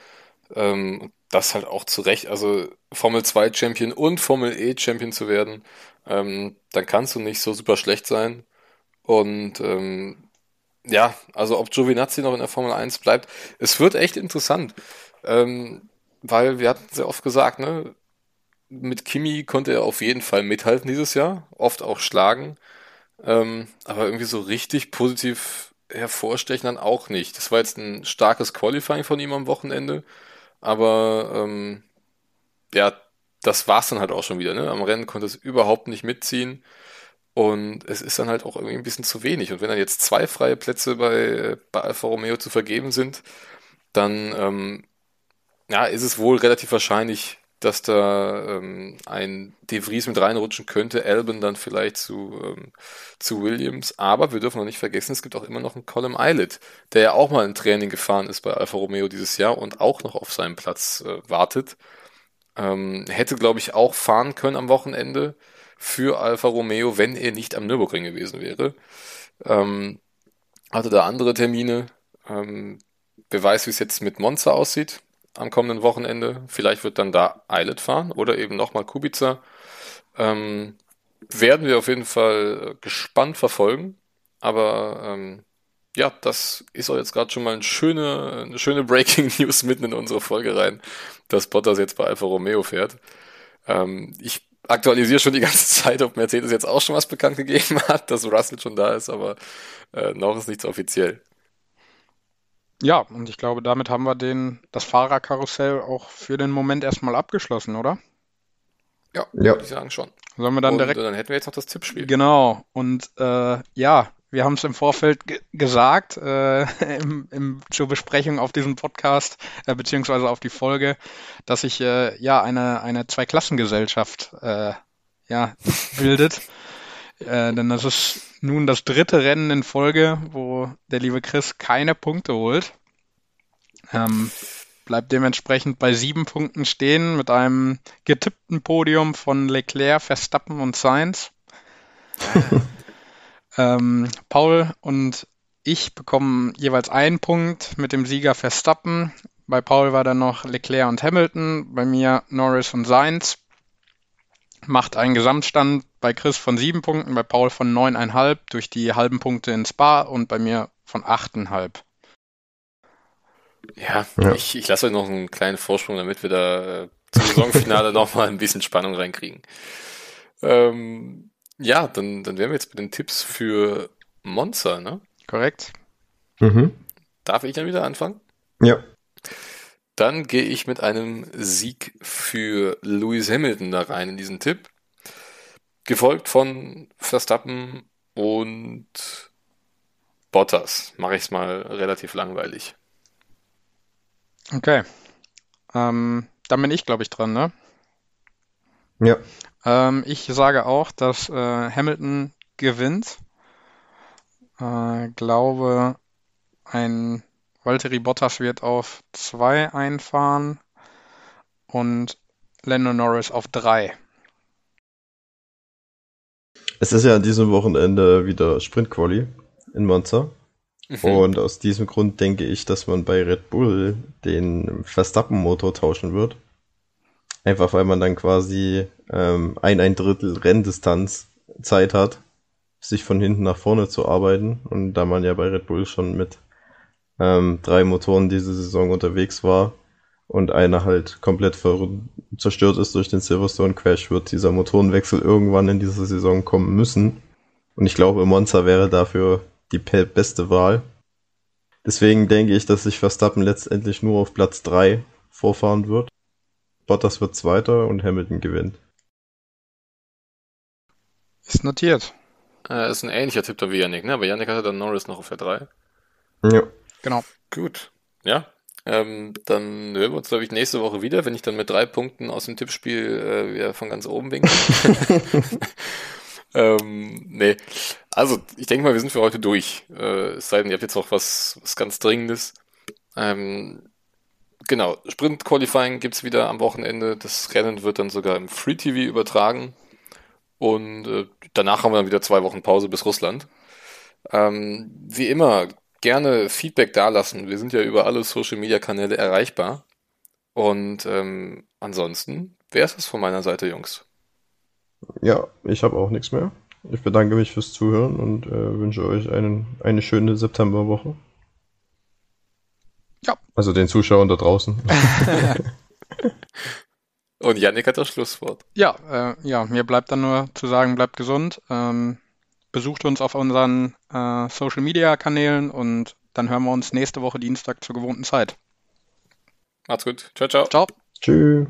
Speaker 1: Ähm, das halt auch zu Recht, also Formel 2 Champion und Formel E Champion zu werden, ähm, dann kannst du nicht so super schlecht sein. Und ähm, ja, also ob Giovinazzi noch in der Formel 1 bleibt, es wird echt interessant. Ähm, weil wir hatten sehr oft gesagt, ne, mit Kimi konnte er auf jeden Fall mithalten dieses Jahr, oft auch schlagen. Ähm, aber irgendwie so richtig positiv hervorstechen dann auch nicht. Das war jetzt ein starkes Qualifying von ihm am Wochenende, aber ähm, ja, das war's dann halt auch schon wieder. Ne? Am Rennen konnte es überhaupt nicht mitziehen und es ist dann halt auch irgendwie ein bisschen zu wenig. Und wenn dann jetzt zwei freie Plätze bei, bei Alfa Romeo zu vergeben sind, dann ähm, ja, ist es wohl relativ wahrscheinlich, dass da ähm, ein De Vries mit reinrutschen könnte, Albon dann vielleicht zu, ähm, zu Williams. Aber wir dürfen noch nicht vergessen, es gibt auch immer noch einen Colin Eilert, der ja auch mal ein Training gefahren ist bei Alfa Romeo dieses Jahr und auch noch auf seinen Platz äh, wartet. Ähm, hätte, glaube ich, auch fahren können am Wochenende für Alfa Romeo, wenn er nicht am Nürburgring gewesen wäre. Ähm, hatte da andere Termine. Ähm, wer weiß, wie es jetzt mit Monza aussieht am kommenden Wochenende. Vielleicht wird dann da Eilert fahren oder eben nochmal Kubica. Ähm, werden wir auf jeden Fall gespannt verfolgen. Aber ähm, ja, das ist auch jetzt gerade schon mal eine schöne, eine schöne Breaking News mitten in unsere Folge rein, dass Bottas jetzt bei Alfa Romeo fährt. Ähm, ich aktualisiere schon die ganze Zeit, ob Mercedes jetzt auch schon was bekannt gegeben hat, dass Russell schon da ist, aber äh, noch ist nichts offiziell.
Speaker 2: Ja, und ich glaube, damit haben wir den, das Fahrerkarussell auch für den Moment erstmal abgeschlossen, oder?
Speaker 1: Ja,
Speaker 3: Ja.
Speaker 1: würde ich sagen schon.
Speaker 2: Sollen wir dann
Speaker 1: Und
Speaker 2: direkt.
Speaker 1: äh, dann hätten wir jetzt noch das Tippspiel.
Speaker 2: Genau, und äh, ja, wir haben es im Vorfeld ge gesagt, äh, im, im, zur Besprechung auf diesem Podcast, äh, beziehungsweise auf die Folge, dass sich äh, ja eine, eine Zweiklassengesellschaft äh, ja, bildet. Äh, denn das ist nun das dritte Rennen in Folge, wo der liebe Chris keine Punkte holt. Ähm, bleibt dementsprechend bei sieben Punkten stehen mit einem getippten Podium von Leclerc, Verstappen und Sainz. ähm, Paul und ich bekommen jeweils einen Punkt mit dem Sieger Verstappen. Bei Paul war dann noch Leclerc und Hamilton, bei mir Norris und Sainz. Macht einen Gesamtstand bei Chris von sieben Punkten, bei Paul von neuneinhalb durch die halben Punkte in Spa und bei mir von achteinhalb.
Speaker 1: Ja, ja. ich, ich lasse euch noch einen kleinen Vorsprung, damit wir da äh, zum Saisonfinale nochmal ein bisschen Spannung reinkriegen. Ähm, ja, dann, dann wären wir jetzt bei den Tipps für Monza, ne?
Speaker 2: Korrekt.
Speaker 3: Mhm.
Speaker 1: Darf ich dann wieder anfangen?
Speaker 3: Ja.
Speaker 1: Dann gehe ich mit einem Sieg für Lewis Hamilton da rein in diesen Tipp. Gefolgt von Verstappen und Bottas. Mache ich es mal relativ langweilig.
Speaker 2: Okay. Ähm, dann bin ich, glaube ich, dran, ne?
Speaker 3: Ja.
Speaker 2: Ähm, ich sage auch, dass äh, Hamilton gewinnt. Äh, glaube, ein Valtteri Bottas wird auf 2 einfahren und Lando Norris auf 3.
Speaker 3: Es ist ja an diesem Wochenende wieder Sprint-Quali in Monza. Mhm. Und aus diesem Grund denke ich, dass man bei Red Bull den Verstappen-Motor tauschen wird. Einfach weil man dann quasi ähm, ein, ein Drittel Renndistanz Zeit hat, sich von hinten nach vorne zu arbeiten. Und da man ja bei Red Bull schon mit ähm, drei Motoren diese Saison unterwegs war und einer halt komplett zerstört ist durch den Silverstone Crash, wird dieser Motorenwechsel irgendwann in dieser Saison kommen müssen. Und ich glaube, Monza wäre dafür die beste Wahl. Deswegen denke ich, dass sich Verstappen letztendlich nur auf Platz 3 vorfahren wird. Bottas wird Zweiter und Hamilton gewinnt.
Speaker 2: Ist notiert.
Speaker 1: Äh, ist ein ähnlicher Tipp da wie Yannick, ne? Aber Yannick hatte dann Norris noch auf der 3.
Speaker 3: Ja.
Speaker 2: Genau.
Speaker 1: Gut. Ja. Ähm, dann hören wir uns, glaube ich, nächste Woche wieder, wenn ich dann mit drei Punkten aus dem Tippspiel äh, wieder von ganz oben winke. ähm, nee. Also, ich denke mal, wir sind für heute durch. Äh, es sei denn, ihr habt jetzt noch was, was ganz Dringendes. Ähm, genau, Sprint Qualifying gibt's wieder am Wochenende. Das Rennen wird dann sogar im Free TV übertragen. Und äh, danach haben wir dann wieder zwei Wochen Pause bis Russland. Ähm, wie immer, gerne Feedback dalassen. Wir sind ja über alle Social Media Kanäle erreichbar. Und ähm, ansonsten wäre es das von meiner Seite, Jungs.
Speaker 3: Ja, ich habe auch nichts mehr. Ich bedanke mich fürs Zuhören und äh, wünsche euch einen, eine schöne Septemberwoche.
Speaker 2: Ja.
Speaker 3: Also den Zuschauern da draußen.
Speaker 1: und Yannick hat das Schlusswort.
Speaker 2: Ja, äh, ja, mir bleibt dann nur zu sagen, bleibt gesund. Ähm, besucht uns auf unseren äh, Social Media Kanälen und dann hören wir uns nächste Woche Dienstag zur gewohnten Zeit.
Speaker 1: Macht's gut. Ciao, ciao.
Speaker 2: Ciao.
Speaker 3: Tschüss.